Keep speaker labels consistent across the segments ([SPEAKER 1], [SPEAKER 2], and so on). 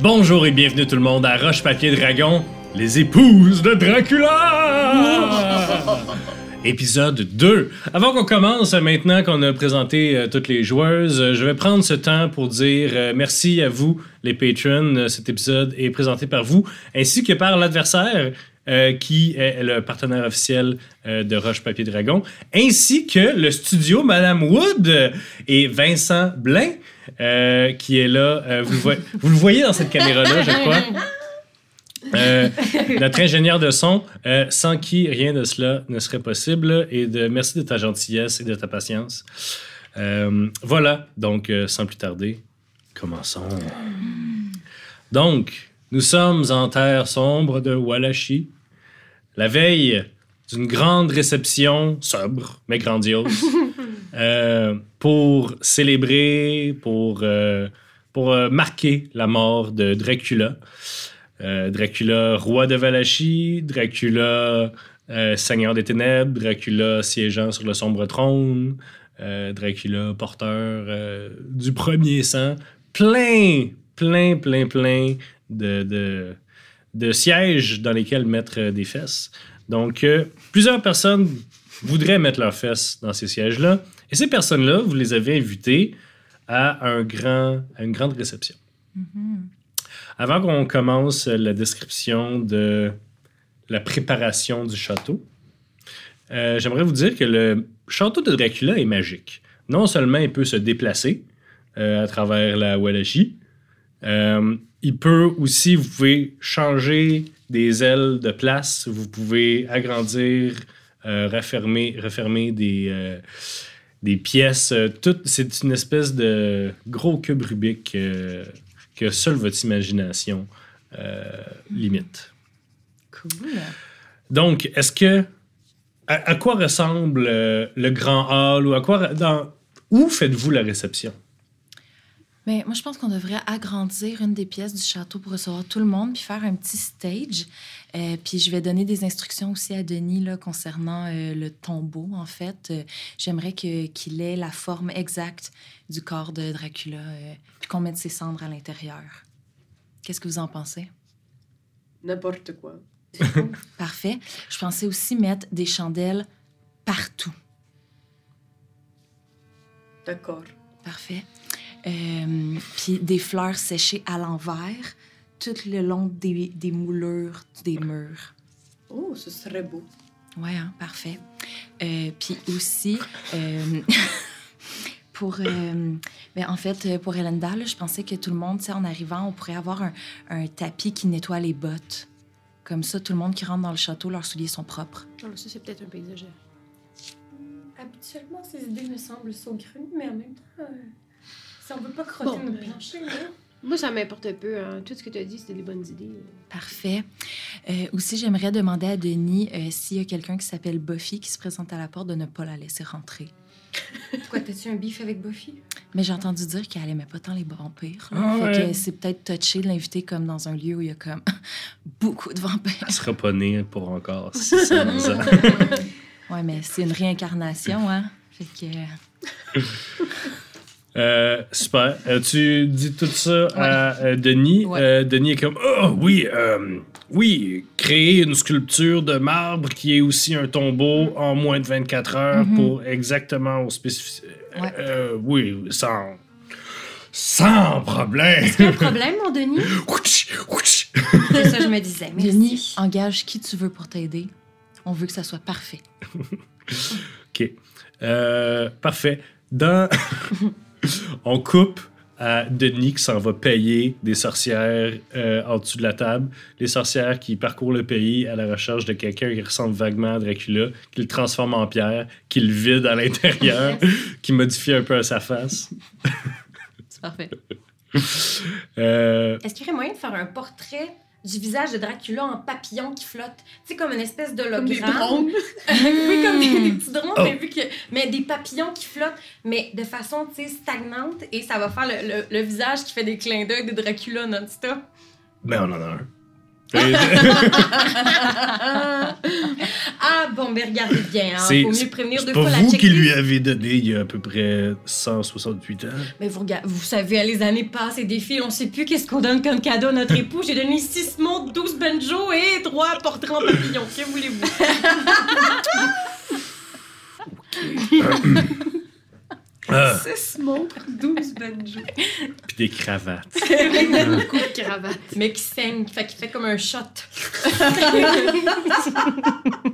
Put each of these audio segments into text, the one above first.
[SPEAKER 1] Bonjour et bienvenue tout le monde à Roche Papier Dragon, les épouses de Dracula! Épisode 2. Avant qu'on commence, maintenant qu'on a présenté euh, toutes les joueuses, euh, je vais prendre ce temps pour dire euh, merci à vous, les patrons. Cet épisode est présenté par vous, ainsi que par l'adversaire, euh, qui est le partenaire officiel euh, de Roche Papier Dragon, ainsi que le studio Madame Wood et Vincent Blain, euh, qui est là. Euh, vous, le voyez, dans cette caméra-là, je crois. Euh, notre ingénieur de son, euh, sans qui rien de cela ne serait possible. Et merci de ta gentillesse et de ta patience. Voilà, donc sans plus tarder, commençons. Donc, nous sommes en terre sombre de Wallachie, la veille d'une grande réception sobre mais grandiose euh, pour célébrer, pour, euh, pour euh, marquer la mort de Dracula. Dracula, roi de Valachie, Dracula, seigneur des ténèbres, Dracula siégeant sur le sombre trône, Dracula, porteur du premier sang. Plein, plein, plein, plein de, de, de sièges dans lesquels mettre des fesses. Donc, plusieurs personnes voudraient mettre leurs fesses dans ces sièges-là. Et ces personnes-là, vous les avez invitées à, un grand, à une grande réception. Avant qu'on commence la description de la préparation du château, euh, j'aimerais vous dire que le château de Dracula est magique. Non seulement il peut se déplacer euh, à travers la Wallachie, euh, il peut aussi, vous pouvez changer des ailes de place, vous pouvez agrandir, refermer, refermer des, des pièces. euh, C'est une espèce de gros cube Rubik euh, que seule votre imagination euh, limite.
[SPEAKER 2] Cool.
[SPEAKER 1] Donc, est-ce que. À, à quoi ressemble le grand hall ou à quoi. Dans, où faites-vous la réception?
[SPEAKER 2] Mais moi, je pense qu'on devrait agrandir une des pièces du château pour recevoir tout le monde, puis faire un petit stage. Euh, puis je vais donner des instructions aussi à Denis là, concernant euh, le tombeau, en fait. Euh, J'aimerais qu'il ait la forme exacte du corps de Dracula, puis qu'on mette ses cendres à l'intérieur. Qu'est-ce que vous en pensez?
[SPEAKER 3] N'importe quoi.
[SPEAKER 2] Parfait. Je pensais aussi mettre des chandelles partout.
[SPEAKER 3] D'accord.
[SPEAKER 2] Parfait. Puis des fleurs séchées à l'envers, tout le long des, des moulures des murs.
[SPEAKER 3] Oh, ce serait beau.
[SPEAKER 2] Ouais, hein, parfait. Euh, puis aussi, euh, pour. euh, ben, en fait, euh, pour Elenda, là, je pensais que tout le monde, tu sais, en arrivant, on pourrait avoir un, un tapis qui nettoie les bottes. Comme ça, tout le monde qui rentre dans le château, leurs souliers sont propres.
[SPEAKER 4] Ah, ça, c'est peut-être un peu exagéré.
[SPEAKER 5] Habituellement, ces idées me semblent saugrenues, mais en même temps, euh, si on veut pas crotter
[SPEAKER 4] Bon,
[SPEAKER 5] notre
[SPEAKER 4] ben.
[SPEAKER 5] plancher, là.
[SPEAKER 4] Moi, ça m'importe peu. hein. Tout ce que tu as dit, c'était des bonnes idées.
[SPEAKER 2] Parfait. Euh, aussi, j'aimerais demander à Denis euh, s'il y a quelqu'un qui s'appelle Buffy qui se présente à la porte de ne pas la laisser rentrer.
[SPEAKER 5] Quoi, t'as-tu un bif avec Buffy?
[SPEAKER 2] Mais j'ai entendu dire qu'elle aimait pas tant les vampires. là.
[SPEAKER 1] Ah
[SPEAKER 2] fait
[SPEAKER 1] ouais.
[SPEAKER 2] que c'est peut-être touché de l'inviter comme dans un lieu où il y a comme beaucoup de vampires.
[SPEAKER 1] Elle sera pas née pour encore 600 ans.
[SPEAKER 2] Ouais, mais c'est une réincarnation, hein? Fait que...
[SPEAKER 1] Euh, super. Euh, tu dis tout ça à euh, Denis.
[SPEAKER 2] Ouais.
[SPEAKER 1] Euh, Denis est comme Oh oui, euh, oui, créer une sculpture de marbre qui est aussi un tombeau en moins de 24 heures
[SPEAKER 2] Mhm.
[SPEAKER 1] pour exactement au spécifique.
[SPEAKER 2] Ouais.
[SPEAKER 1] oui, sans. Sans problème.
[SPEAKER 5] Y a un problème, mon Denis? C'est ça, je me disais. Merci.
[SPEAKER 2] Denis, engage qui tu veux pour t'aider. On veut que ça soit parfait.
[SPEAKER 1] OK. Euh, parfait. Dans. On coupe à Denis qui s'en va payer des sorcières euh, en dessous de la table. Les sorcières qui parcourent le pays à la recherche de quelqu'un qui ressemble vaguement à Dracula, qui le transforme en pierre, qui le vide à l'intérieur, qui modifie un peu à sa face.
[SPEAKER 2] C'est parfait.
[SPEAKER 1] Euh,
[SPEAKER 5] Est-ce qu'il y aurait moyen de faire un portrait du visage de Dracula en papillon qui flotte? Tu sais, comme une espèce d'hologramme.
[SPEAKER 4] Comme des drones.
[SPEAKER 5] oui, comme des, des petits drones,
[SPEAKER 1] Oh.
[SPEAKER 5] mais, vu que, mais des papillons qui flottent, mais de façon, tu sais, stagnante. Et ça va faire le, le- le visage qui fait des clins d'œil de Dracula non-stop.
[SPEAKER 1] ben, on en a un.
[SPEAKER 5] Ah, bon, ben mais regardez bien, hein,
[SPEAKER 1] C'est-
[SPEAKER 5] faut mieux prévenir deux
[SPEAKER 1] pas
[SPEAKER 5] fois la
[SPEAKER 1] vous qui lui avez donné il y a à peu près 168 ans.
[SPEAKER 5] Mais vous, vous savez, les années passent et défilent, on sait plus qu'est-ce qu'on donne comme cadeau à notre époux. J'ai donné 6 montres, 12 banjos et 3 portraits en papillon. Que voulez-vous?
[SPEAKER 1] Ah,
[SPEAKER 3] 6 montres, 12 banjos.
[SPEAKER 1] puis des cravates.
[SPEAKER 4] Beaucoup de cravates.
[SPEAKER 5] Mais qui saigne, fait qu'il fait comme un shot.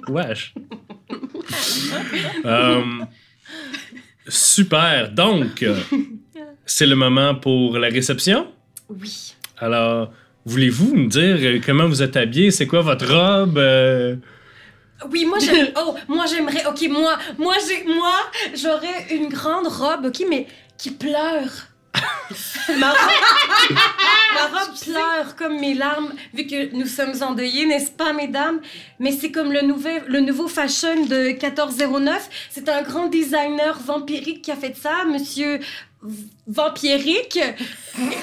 [SPEAKER 1] Wesh. Euh, super. Donc, c'est le moment pour la réception?
[SPEAKER 5] Oui.
[SPEAKER 1] Alors, voulez-vous me dire comment vous êtes habillé? C'est quoi votre robe? euh?
[SPEAKER 5] Oui, moi j'aime. Oh, moi j'aimerais. Ok, moi, moi j'ai, moi j'aurais une grande robe, ok, mais qui pleure. ma robe, ma robe pleure comme mes larmes, vu que nous sommes endeuillés, n'est-ce pas, mesdames? Mais c'est comme le, nouvel, le nouveau fashion de 1409. C'est un grand designer vampirique qui a fait ça, monsieur Vampirique.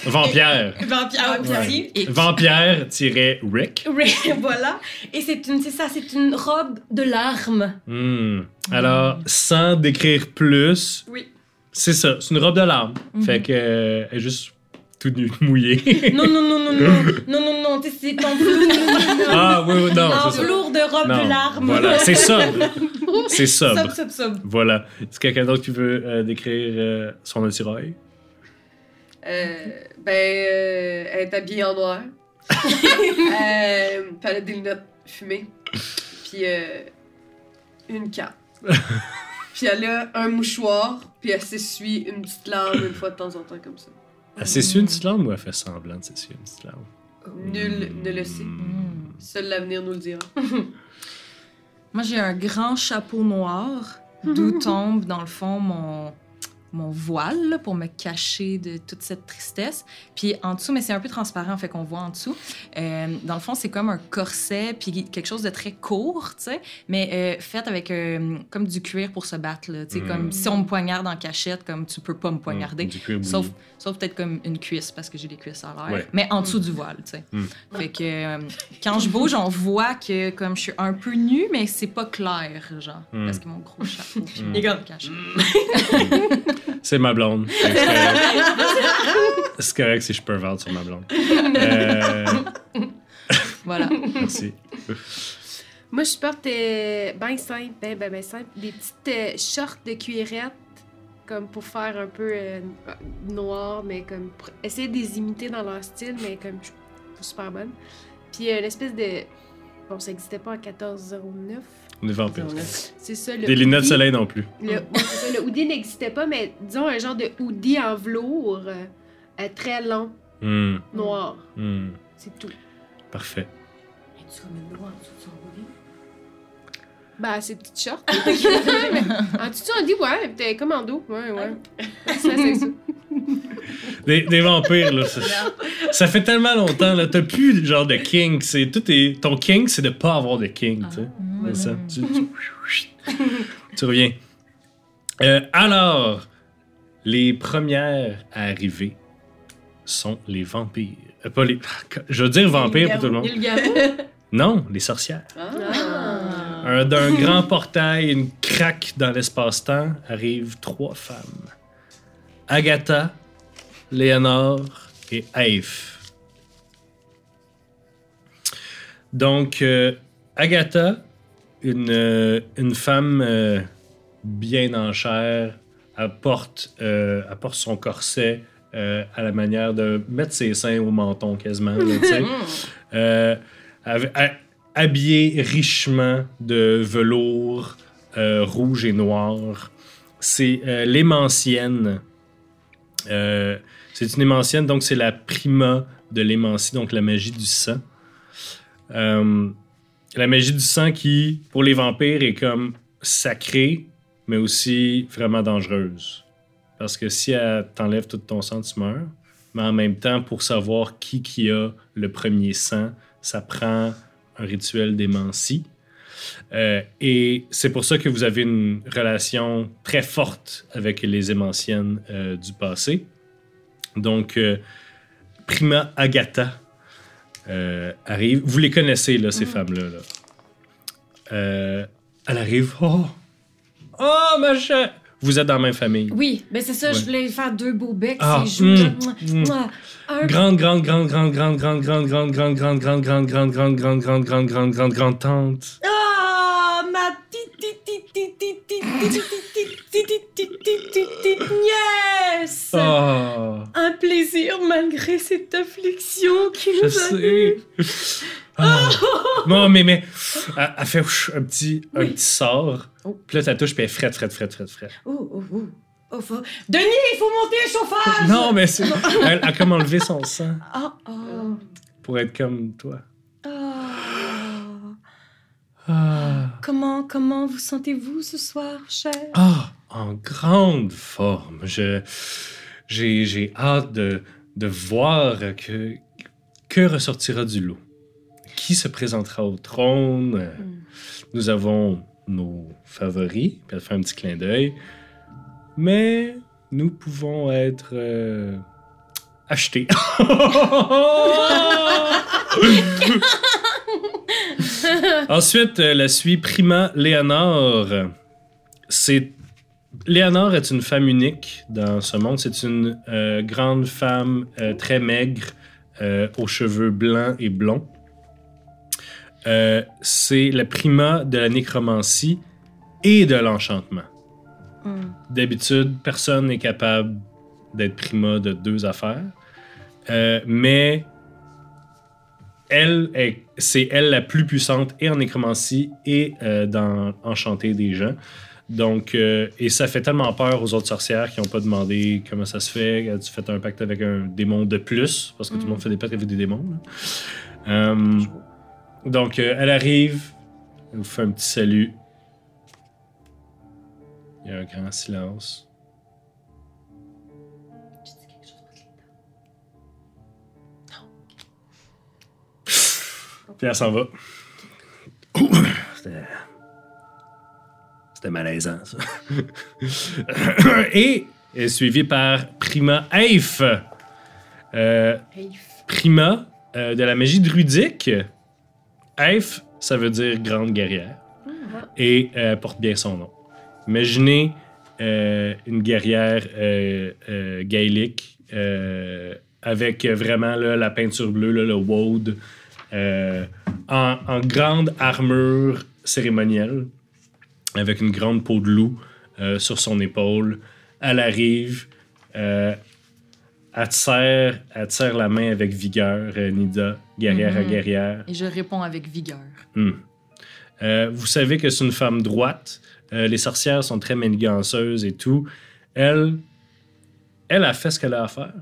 [SPEAKER 1] Vampire.
[SPEAKER 5] Vampire,
[SPEAKER 1] Ouais.
[SPEAKER 5] Et-
[SPEAKER 1] Vampire-Rick.
[SPEAKER 5] Oui, voilà. Et c'est une, c'est ça, c'est une robe de larmes.
[SPEAKER 1] Hmm. Alors, sans décrire plus,
[SPEAKER 5] Oui.
[SPEAKER 1] c'est ça. C'est une robe de larmes.
[SPEAKER 2] Mhm.
[SPEAKER 1] Fait que, euh, elle est juste toute nue, mouillée.
[SPEAKER 5] Non, non, non, non, non, non, non, non, c'est en velours,
[SPEAKER 1] ah, oui, oui, non.
[SPEAKER 5] en
[SPEAKER 1] ça.
[SPEAKER 5] velours de robe
[SPEAKER 1] Non,
[SPEAKER 5] de larmes.
[SPEAKER 1] Voilà, c'est sobre. C'est sobre.
[SPEAKER 5] Sob, sob, sob.
[SPEAKER 1] Voilà. Est-ce que quelqu'un d'autre qui veut euh, décrire euh, son attirail?
[SPEAKER 3] Euh, ben, euh, elle est habillée en noir. euh, puis elle a des lunettes fumées. Puis euh, une cape. puis elle a un mouchoir. Puis elle s'essuie une petite larme une fois de temps en temps comme ça.
[SPEAKER 1] Elle s'essuie une petite larme ou elle fait semblant de s'essuyer une petite larme?
[SPEAKER 3] Nul ne le sait.
[SPEAKER 1] Hmm.
[SPEAKER 3] Seul l'avenir nous le dira.
[SPEAKER 2] Moi, j'ai un grand chapeau noir, d'où tombe, dans le fond, mon, mon voile là, pour me cacher de toute cette tristesse. Puis en dessous, mais c'est un peu transparent, fait qu'on voit en dessous. Euh, dans le fond, c'est comme un corset, puis quelque chose de très court, tu sais, mais euh, fait avec euh, comme du cuir pour se battre, là. Tu sais,
[SPEAKER 1] Mm.
[SPEAKER 2] comme si on me poignarde en cachette, comme tu peux pas me poignarder.
[SPEAKER 1] Du cuir
[SPEAKER 2] Sauf, sauf peut-être comme une cuisse parce que j'ai des cuisses à l'air.
[SPEAKER 1] Ouais.
[SPEAKER 2] Mais en dessous du voile, tu sais.
[SPEAKER 1] Mm.
[SPEAKER 2] Fait que euh, quand je bouge, on voit que comme je suis un peu nue, mais c'est pas clair, genre.
[SPEAKER 1] Mm.
[SPEAKER 2] Parce que mon gros chapeau. puis
[SPEAKER 1] Mm.
[SPEAKER 5] Les gars.
[SPEAKER 2] cache.
[SPEAKER 1] C'est ma blonde. C'est correct. Si je peux vendre sur ma blonde. Euh,
[SPEAKER 2] Voilà.
[SPEAKER 1] merci.
[SPEAKER 4] Moi, je porte euh, ben simple, ben, ben, ben simple, des petites euh, shorts de cuirette, comme pour faire un peu euh, noir, mais comme pour essayer de les imiter dans leur style, mais comme je suis pas super bonne. Puis euh, l'espèce de. Bon, ça n'existait pas en 1409.
[SPEAKER 1] On est vampires.
[SPEAKER 4] C'est ça, le.
[SPEAKER 1] Des lunettes de soleil non plus.
[SPEAKER 4] Le, ouais, c'est ça, le hoodie n'existait pas, mais disons un genre de hoodie en velours, euh, très long,
[SPEAKER 1] Hmm,
[SPEAKER 4] noir.
[SPEAKER 1] hmm.
[SPEAKER 4] C'est tout.
[SPEAKER 1] Parfait.
[SPEAKER 5] Tu remets de l'eau en dessous de son hoodie?
[SPEAKER 4] Bah, ces petites shorts. en dessous, on dit, ouais, t'es comme en dos. Ouais, ouais. Ça, c'est ça.
[SPEAKER 1] Des, des vampires, là. Ça, ça fait tellement longtemps, là. T'as plus genre de king. C'est, tout est, ton king, c'est de pas avoir de king, tu sais. C'est ça. Tu, tu- tu reviens. Euh, alors, les premières à arriver sont les vampires. Euh, pas les... Je veux dire vampires pour tout le monde.
[SPEAKER 5] Le
[SPEAKER 1] Non, les sorcières.
[SPEAKER 3] Ah.
[SPEAKER 1] Un- D'un grand portail, une craque dans l'espace-temps, arrivent trois femmes. Agatha, Léonore et Aif. Donc, euh, Agatha, une, euh, une femme euh, bien en chair, elle porte, euh, elle porte son corset à la manière de mettre ses seins au menton quasiment. là. Avec- ha- habillée richement de velours euh, rouge et noir. C'est euh, l'émancienne. Euh, c'est une émancienne, donc c'est la prima de l'émancie, donc la magie du sang. La magie du sang qui, pour les vampires, est comme sacrée, mais aussi vraiment dangereuse. Parce que si elle t'enlève tout ton sang, tu meurs. Mais en même temps, pour savoir qui qui a le premier sang, ça prend un rituel d'émancie. Euh, et c'est pour ça que vous avez une relation très forte avec les émanciennes euh, du passé. Donc, euh, Prima Agatha euh, arrive. Vous les connaissez, là, ces femmes-là. là. Euh, Elle arrive. Oh! Oh, ma chère! Vous êtes dans la même famille.
[SPEAKER 5] Oui, ben c'est ça, je voulais faire deux beaux becs.
[SPEAKER 1] Ah,
[SPEAKER 5] c'est
[SPEAKER 1] mm, mm.
[SPEAKER 5] Un
[SPEAKER 1] Grande, grande, grande, grande, grande, grande, grande, grande, grande, grande, grande, grande, grande, grande, grande, grande, grande, grande, grande, grande tante.
[SPEAKER 5] Ah, ma nièce!
[SPEAKER 1] Oh,
[SPEAKER 5] Un plaisir malgré cette affliction qui nous a.
[SPEAKER 1] Ah. Non, mais, mais, elle, elle fait ouch, un petit, un petit sort.
[SPEAKER 5] Oh.
[SPEAKER 1] Puis là, ça touche, puis elle frette, frette, frette, frette, frette.
[SPEAKER 5] Oh, oh, oh. Oh, faut- Denis, il faut monter le chauffage!
[SPEAKER 1] Non, mais c'est. Elle a comme enlevé son sang
[SPEAKER 5] Ah, oh,
[SPEAKER 1] pour être comme toi.
[SPEAKER 5] oh.
[SPEAKER 1] Ah.
[SPEAKER 5] Comment, comment vous sentez-vous ce soir, cher?
[SPEAKER 1] Ah, en grande forme. Je, j'ai, j'ai hâte de, de voir que, que ressortira du lot. Qui se présentera au trône. Euh, Nous avons nos favoris, puis elle fait un petit clin d'œil. Mais nous pouvons être euh, achetés. Ensuite, euh, la suit Prima Léonore. C'est Léonore est une femme unique dans ce monde. C'est une euh, grande femme euh, très maigre, euh, aux cheveux blancs et blonds. Euh, c'est la prima de la nécromancie et de l'enchantement.
[SPEAKER 5] Hmm.
[SPEAKER 1] D'habitude, personne n'est capable d'être prima de deux affaires. Euh, mais elle, est- c'est elle la plus puissante et en nécromancie et euh, dans enchanter des gens. Donc, euh, et ça fait tellement peur aux autres sorcières qui n'ont pas demandé comment ça se fait. As-tu fait un pacte avec un démon de plus? Parce que tout le monde fait des pactes avec des démons. là. Donc, euh, elle arrive, elle vous fait un petit salut. Il y a un grand silence. Puis elle s'en va. C'était. C'était malaisant, ça. Et elle est suivie par Prima Eif. Euh, Prima euh, de la magie druidique. Eif, ça veut dire grande guerrière. Et euh, porte bien son nom. Imaginez euh, une guerrière euh, gaélique avec vraiment là, la peinture bleue, là, le woad, en, en grande armure cérémonielle, avec une grande peau de loup sur son épaule. Elle arrive, elle, te serre, elle te serre la main avec vigueur, Nida, guerrière à
[SPEAKER 2] Mhm.
[SPEAKER 1] guerrière.
[SPEAKER 2] Et je réponds avec vigueur.
[SPEAKER 1] Hmm. Euh, vous savez que c'est une femme droite. Euh, les sorcières sont très maniganceuses et tout. Elle, elle a fait ce qu'elle a à faire.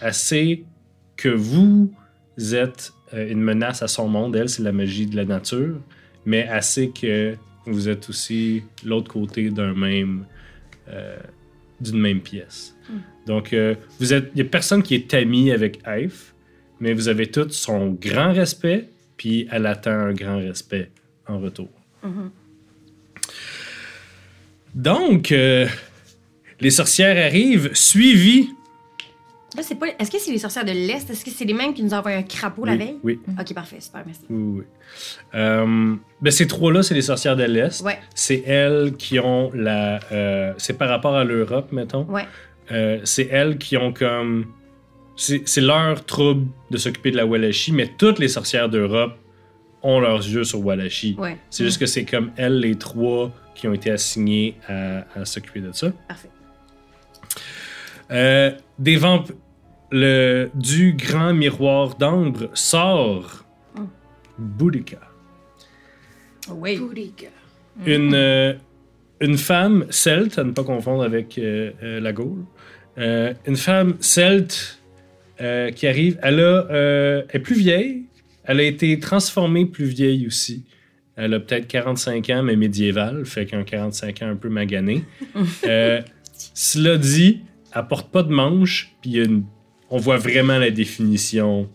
[SPEAKER 1] Elle sait que vous êtes euh, une menace à son monde. Elle, c'est la magie de la nature. Mais elle sait que vous êtes aussi l'autre côté d'un même, d'une même pièce. Donc, euh, vous êtes, il n'y a personne qui est ami avec Eif, mais vous avez tous son grand respect, puis elle attend un grand respect en retour.
[SPEAKER 5] Mhm.
[SPEAKER 1] Donc, euh, les sorcières arrivent, suivies.
[SPEAKER 5] Là, c'est pas... Est-ce que c'est les sorcières de l'Est? Est-ce que c'est les mêmes qui nous ont envoyé un crapaud la
[SPEAKER 1] Oui,
[SPEAKER 5] veille?
[SPEAKER 1] Oui,
[SPEAKER 5] Ok, parfait, super, merci.
[SPEAKER 1] oui, oui. Euh, ben, ces trois-là, c'est les sorcières de l'Est.
[SPEAKER 5] Ouais,
[SPEAKER 1] C'est elles qui ont la. euh, c'est par rapport à l'Europe, mettons.
[SPEAKER 5] ouais.
[SPEAKER 1] Euh, c'est elles qui ont comme. C'est leur trouble de s'occuper de la Wallachie, mais toutes les sorcières d'Europe ont leurs yeux sur Wallachie.
[SPEAKER 5] Ouais.
[SPEAKER 1] C'est juste que c'est comme elles, les trois, qui ont été assignées à, à s'occuper de ça.
[SPEAKER 5] Parfait.
[SPEAKER 1] Euh, des vamp- le du grand miroir d'ambre sort
[SPEAKER 5] Mm.
[SPEAKER 1] Boudica.
[SPEAKER 5] Oui.
[SPEAKER 4] Boudica.
[SPEAKER 1] Une, euh, une femme celte, à ne pas confondre avec euh, euh, la Gaule. Euh, une femme celte euh, qui arrive. Elle a, euh, elle est plus vieille. Elle a été transformée plus vieille aussi. Elle a peut-être 45 ans, mais médiévale, fait qu'un 45 ans un peu magané. Euh, cela dit, elle porte pas de manches, puis une- on voit vraiment la définition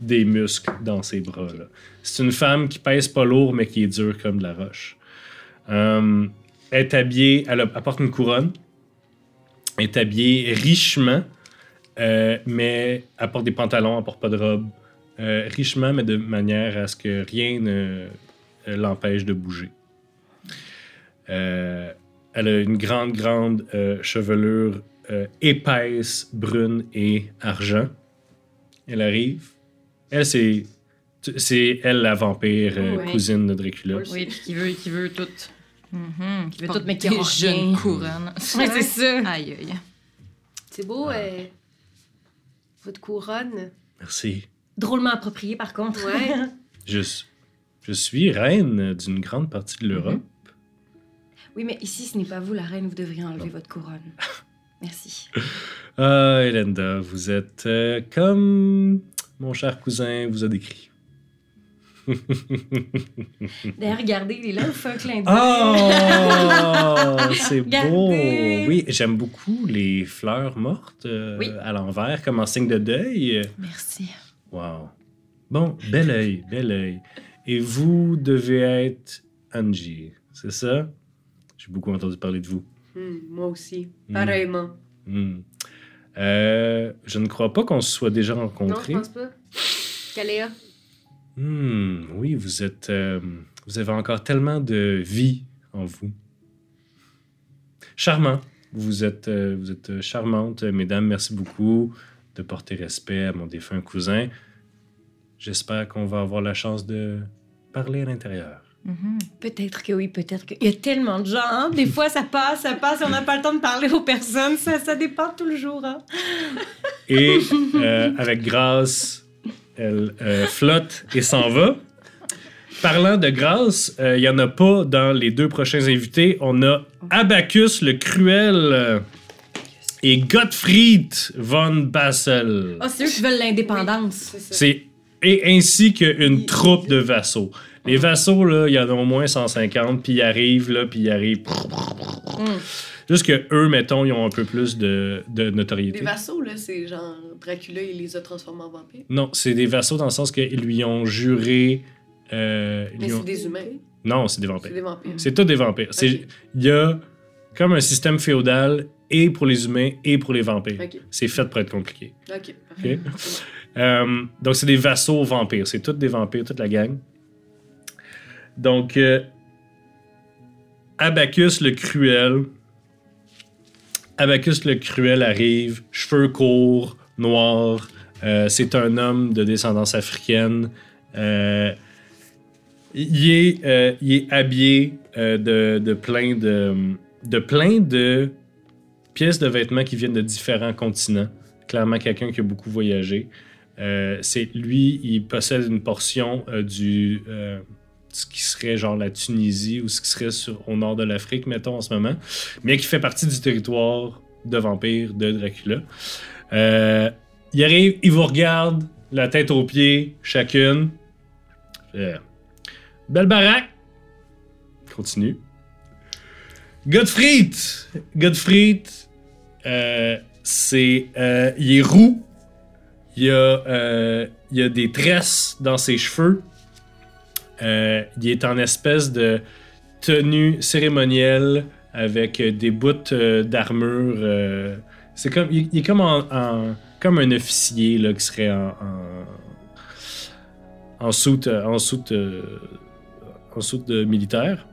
[SPEAKER 1] des muscles dans ses bras. là. C'est une femme qui pèse pas lourd, mais qui est dure comme de la roche. Euh, elle est habillée, elle, a- elle porte une couronne. Elle est habillée richement, euh, mais elle porte des pantalons, elle porte pas de robe. Euh, richement, mais de manière à ce que rien ne euh, l'empêche de bouger. Euh, elle a une grande, grande euh, chevelure euh, épaisse, brune et argent. Elle arrive. Elle, c'est. C'est elle, la vampire, euh, cousine de Dracula.
[SPEAKER 5] Oui, qui veut, qui veut tout.
[SPEAKER 2] Mhm.
[SPEAKER 5] Qui veut tout, mais qui
[SPEAKER 2] jeunes
[SPEAKER 5] rien.
[SPEAKER 2] couronnes.
[SPEAKER 5] Ouais, c'est ça.
[SPEAKER 2] Aïe, aïe.
[SPEAKER 4] C'est beau, euh, votre couronne.
[SPEAKER 1] Merci.
[SPEAKER 5] Drôlement approprié, par contre.
[SPEAKER 4] Ouais.
[SPEAKER 1] Je, je suis reine d'une grande partie de l'Europe.
[SPEAKER 5] Oui, mais ici, ce n'est pas vous la reine, vous devriez enlever votre couronne. Merci.
[SPEAKER 1] Ah, Elenda, vous êtes euh, comme mon cher cousin vous a décrit.
[SPEAKER 5] D'ailleurs, regardez, il est là, un clin d'œil.
[SPEAKER 1] Oh, c'est beau. Oui, j'aime beaucoup les fleurs mortes euh,
[SPEAKER 5] Oui.
[SPEAKER 1] à l'envers, comme en signe de deuil.
[SPEAKER 2] Merci.
[SPEAKER 1] Wow. Bon, bel œil, bel œil. Et vous devez être Angie, c'est ça? J'ai beaucoup entendu parler de vous.
[SPEAKER 3] Hmm, moi aussi.
[SPEAKER 1] Hmm.
[SPEAKER 3] Pareillement.
[SPEAKER 1] Hmm. Euh, je ne crois pas qu'on se soit déjà
[SPEAKER 4] non, je
[SPEAKER 1] rencontrés.
[SPEAKER 4] pense pas. Caléa?
[SPEAKER 1] Hmm, oui, vous êtes. euh, vous avez encore tellement de vie en vous. Charmant. Vous êtes, euh, vous êtes charmante, mesdames. Merci beaucoup de porter respect à mon défunt cousin. J'espère qu'on va avoir la chance de parler à l'intérieur.
[SPEAKER 2] Mhm.
[SPEAKER 5] Peut-être que oui, peut-être que. Il y a tellement de gens, hein? Des fois, ça passe, ça passe, on n'a pas le temps de parler aux personnes. Ça, ça dépend tout le jour, hein?
[SPEAKER 1] Et euh, avec grâce, elle euh, flotte et s'en va. Parlant de grâce, euh, il n'y en a pas dans les deux prochains invités. On a Abacus le Cruel euh, et Gottfried von Bassel.
[SPEAKER 5] Ah, c'est eux qui veulent l'indépendance.
[SPEAKER 3] C'est
[SPEAKER 1] et ainsi qu'une troupe de vassaux. Les vassaux, là, il y en a au moins 150, puis ils arrivent, là, puis ils arrivent. Juste que eux, mettons, ils ont un peu plus de, de
[SPEAKER 3] Les
[SPEAKER 1] notoriété.
[SPEAKER 3] vassaux, là, c'est genre Dracula, il les a transformés en vampires.
[SPEAKER 1] Non, c'est des vassaux dans le sens qu'ils lui ont juré. euh,
[SPEAKER 3] Mais
[SPEAKER 1] ont-
[SPEAKER 3] c'est des humains?
[SPEAKER 1] Non, c'est des
[SPEAKER 3] C'est
[SPEAKER 1] vampires.
[SPEAKER 3] des vampires.
[SPEAKER 1] C'est tous des vampires. C'est-. Il y a comme un système féodal et pour les humains et pour les vampires.
[SPEAKER 3] Ok,
[SPEAKER 1] C'est fait pour être compliqué.
[SPEAKER 3] ok. parfait.
[SPEAKER 1] Ok? Euh, donc, c'est des vassaux vampires. C'est tous des vampires, toute la gang. Donc, euh, Abacus le Cruel. Abacus le Cruel arrive, cheveux courts, noirs. Euh, c'est un homme de descendance africaine. Euh, il, est, euh, il est habillé de, plein de, de pièces de vêtements qui viennent de différents continents. Clairement, quelqu'un qui a beaucoup voyagé. C'est lui, il possède une portion du ce qui serait genre la Tunisie ou ce qui serait sur, au nord de l'Afrique, mettons en ce moment, mais qui fait partie du territoire de vampires de Dracula. Euh, il arrive, il vous regarde, la tête aux pieds, chacune. Euh, belle baraque. Continue. Gottfried. Gottfried, euh, c'est, euh, il est roux. Il a, il a des tresses dans ses cheveux. Euh, il est en espèce de tenue cérémonielle avec des bouts euh, d'armure. euh, c'est comme, il, est comme, en, comme un officier là, qui serait en, en, soute, en soute, en soute militaire.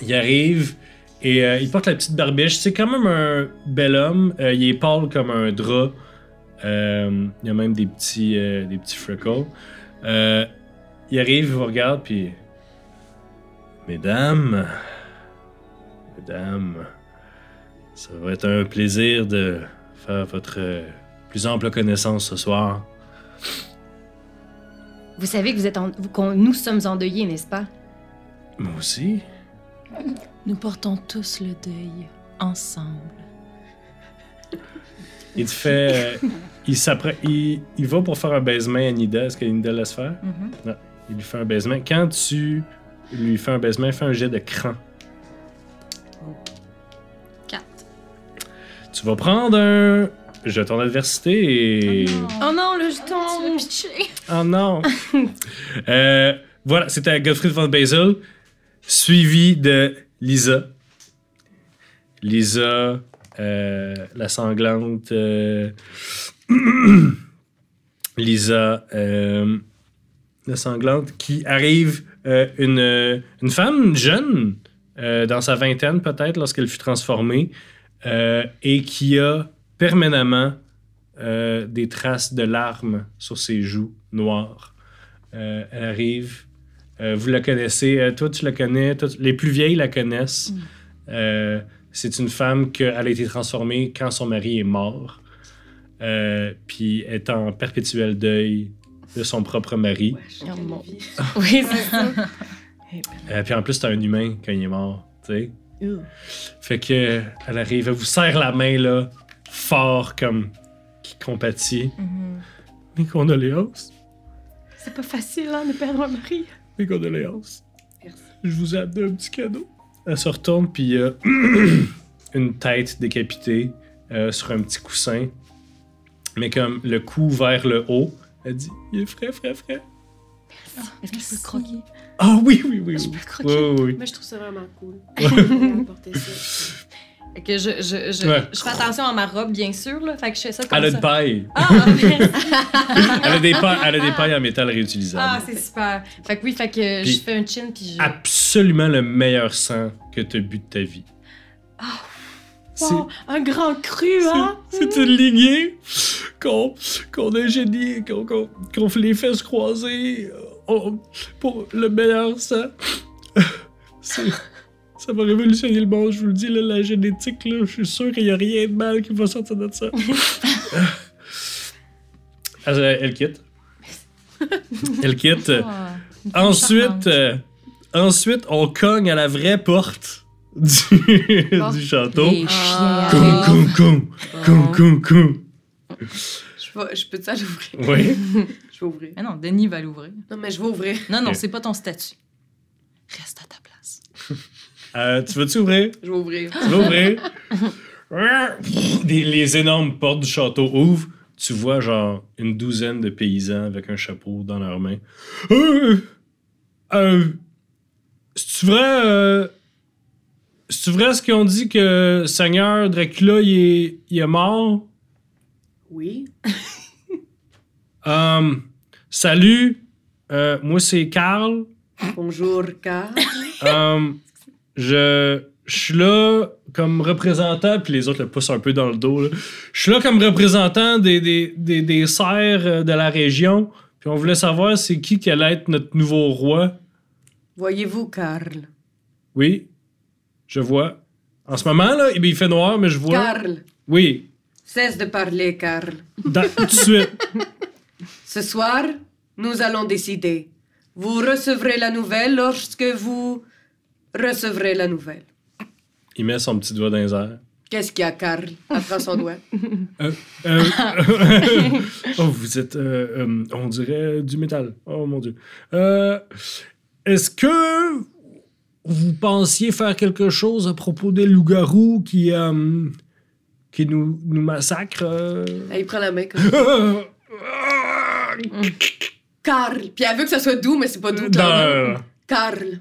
[SPEAKER 1] Il arrive et il porte la petite barbiche. C'est quand même un bel homme. Il est pâle comme un drap. Il y a même des petits, des petits freckles. Il arrive, il vous regarde, puis. Mesdames, mesdames, ça va être un plaisir de faire votre plus ample connaissance ce soir.
[SPEAKER 5] Vous savez que vous êtes en... qu'on- nous sommes endeuillés, n'est-ce pas?
[SPEAKER 1] Moi aussi.
[SPEAKER 2] Nous portons tous le deuil ensemble.
[SPEAKER 1] Il te fait. euh, il, il, il va pour faire un baisement à Nida. Est-ce que Nida laisse faire?
[SPEAKER 2] Mhm.
[SPEAKER 1] Il lui fait un baisement. Quand tu lui fais un baisement, fais un jet de cran.
[SPEAKER 2] Quatre.
[SPEAKER 1] Tu vas prendre un jeton d'adversité et.
[SPEAKER 5] Oh non, le jeton!
[SPEAKER 2] pitché.
[SPEAKER 1] Oh non! Euh, voilà, c'était Gottfried von Basel, suivi de Lisa. Lisa, euh, la sanglante. euh, Lisa, euh, sanglante, qui arrive, euh, une, une femme jeune, euh, dans sa vingtaine peut-être, lorsqu'elle fut transformée, euh, et qui a permanemment euh, des traces de larmes sur ses joues noires. Euh, elle arrive, euh, vous la connaissez, euh, toi tu la connais, toi, les plus vieilles la connaissent. Euh, c'est une femme qui a été transformée quand son mari est mort, euh, puis est en perpétuel deuil de son propre mari.
[SPEAKER 2] Oui, c'est ça.
[SPEAKER 1] Euh, puis en plus, c'est un humain quand il est mort, tu sais. Fait que euh, elle arrive, elle vous serre la main là, fort comme qui compatit.
[SPEAKER 2] Mhm.
[SPEAKER 1] Mes condoléances,
[SPEAKER 4] C'est pas facile, hein, de perdre un mari.
[SPEAKER 1] mes condoléances.
[SPEAKER 3] Merci.
[SPEAKER 1] Je vous ai amené un petit cadeau. Elle se retourne puis il y a une tête décapitée euh, sur un petit coussin, mais comme le cou vers le haut. Elle dit, il est frais, frais, frais.
[SPEAKER 4] Est-ce que je peux le croquer?
[SPEAKER 1] Ah oui, oui, oui.
[SPEAKER 4] Je peux le croquer?
[SPEAKER 1] Oui, oui, oui.
[SPEAKER 4] Moi, je trouve ça vraiment cool. Ça.
[SPEAKER 5] Que je, je, je,
[SPEAKER 1] Ouais.
[SPEAKER 5] je fais attention à ma robe, bien sûr. Là. Fait que je fais ça comme
[SPEAKER 1] Elle a
[SPEAKER 5] ça.
[SPEAKER 1] une paille.
[SPEAKER 5] Ah, merci.
[SPEAKER 1] Elle a des pailles, elle a des pailles en métal réutilisables.
[SPEAKER 5] ah, c'est super. Fait que oui, fait que
[SPEAKER 1] Puis-
[SPEAKER 5] je fais un chin puis je.
[SPEAKER 1] absolument le meilleur sang que tu as bu de ta vie. C'est-
[SPEAKER 4] Wow, un grand cru, hein?
[SPEAKER 1] C'est une lignée qu'on a génie, qu'on qu'on fait les fesses croisées euh, on- pour le meilleur sang. Ça va révolutionner le monde, je vous le dis, là, la génétique, là, je suis sûr qu'il n'y a rien de mal qui va sortir de ça. elle, elle quitte. Elle quitte.
[SPEAKER 2] Ah, une fille
[SPEAKER 1] Ensuite, euh, ensuite, on cogne à la vraie porte du, du château.
[SPEAKER 5] Ah.
[SPEAKER 1] Coum, coum, coum, coum, coum, coum.
[SPEAKER 3] Je, vais- je peux-tu aller ouvrir?
[SPEAKER 1] Oui.
[SPEAKER 3] Je vais ouvrir.
[SPEAKER 2] Mais non, Denis va l'ouvrir.
[SPEAKER 3] Non, mais je vais ouvrir.
[SPEAKER 2] Non, non,
[SPEAKER 1] Ok.
[SPEAKER 2] c'est pas ton statut. Reste à ta place.
[SPEAKER 1] Euh, tu veux-tu ouvrir?
[SPEAKER 3] Je vais ouvrir.
[SPEAKER 1] Tu veux ouvrir? Des- les énormes portes du château ouvrent. Tu vois, genre, une douzaine de paysans avec un chapeau dans leurs mains. Euh, euh, c'est-tu vrai? C'est-tu vrai ce qu'ils ont dit que Seigneur Dracula, il est, il est mort?
[SPEAKER 3] Oui.
[SPEAKER 1] Euh, salut, euh, moi c'est Carl.
[SPEAKER 3] Bonjour, Carl.
[SPEAKER 1] Euh, je, je suis là comme représentant, puis les autres le poussent un peu dans le dos. là. Je suis là comme représentant des, des, des, des serfs de la région, puis on voulait savoir c'est qui qui allait être notre nouveau roi.
[SPEAKER 3] Voyez-vous, Carl?
[SPEAKER 1] Oui, je vois. En ce moment, là, il fait noir, mais je vois.
[SPEAKER 3] Carl,
[SPEAKER 1] Oui,
[SPEAKER 3] cesse de parler, Carl.
[SPEAKER 1] dans- tout de suite.
[SPEAKER 3] Ce soir, nous allons décider. Vous recevrez la nouvelle lorsque vous recevrez la nouvelle.
[SPEAKER 1] Il met son petit doigt dans les airs.
[SPEAKER 3] Qu'est-ce qu'il y a, Carl? Elle prend son doigt.
[SPEAKER 1] Euh, oh, vous êtes, euh, euh, on dirait, du métal. Oh mon Dieu. Euh, Est-ce que vous pensiez faire quelque chose à propos des loups-garous qui, euh, qui nous, nous massacrent? euh?
[SPEAKER 3] Elle il prend la main comme Carl. Puis elle veut que ça soit doux, mais c'est pas doux. clairement.
[SPEAKER 1] Dans-
[SPEAKER 3] Carl.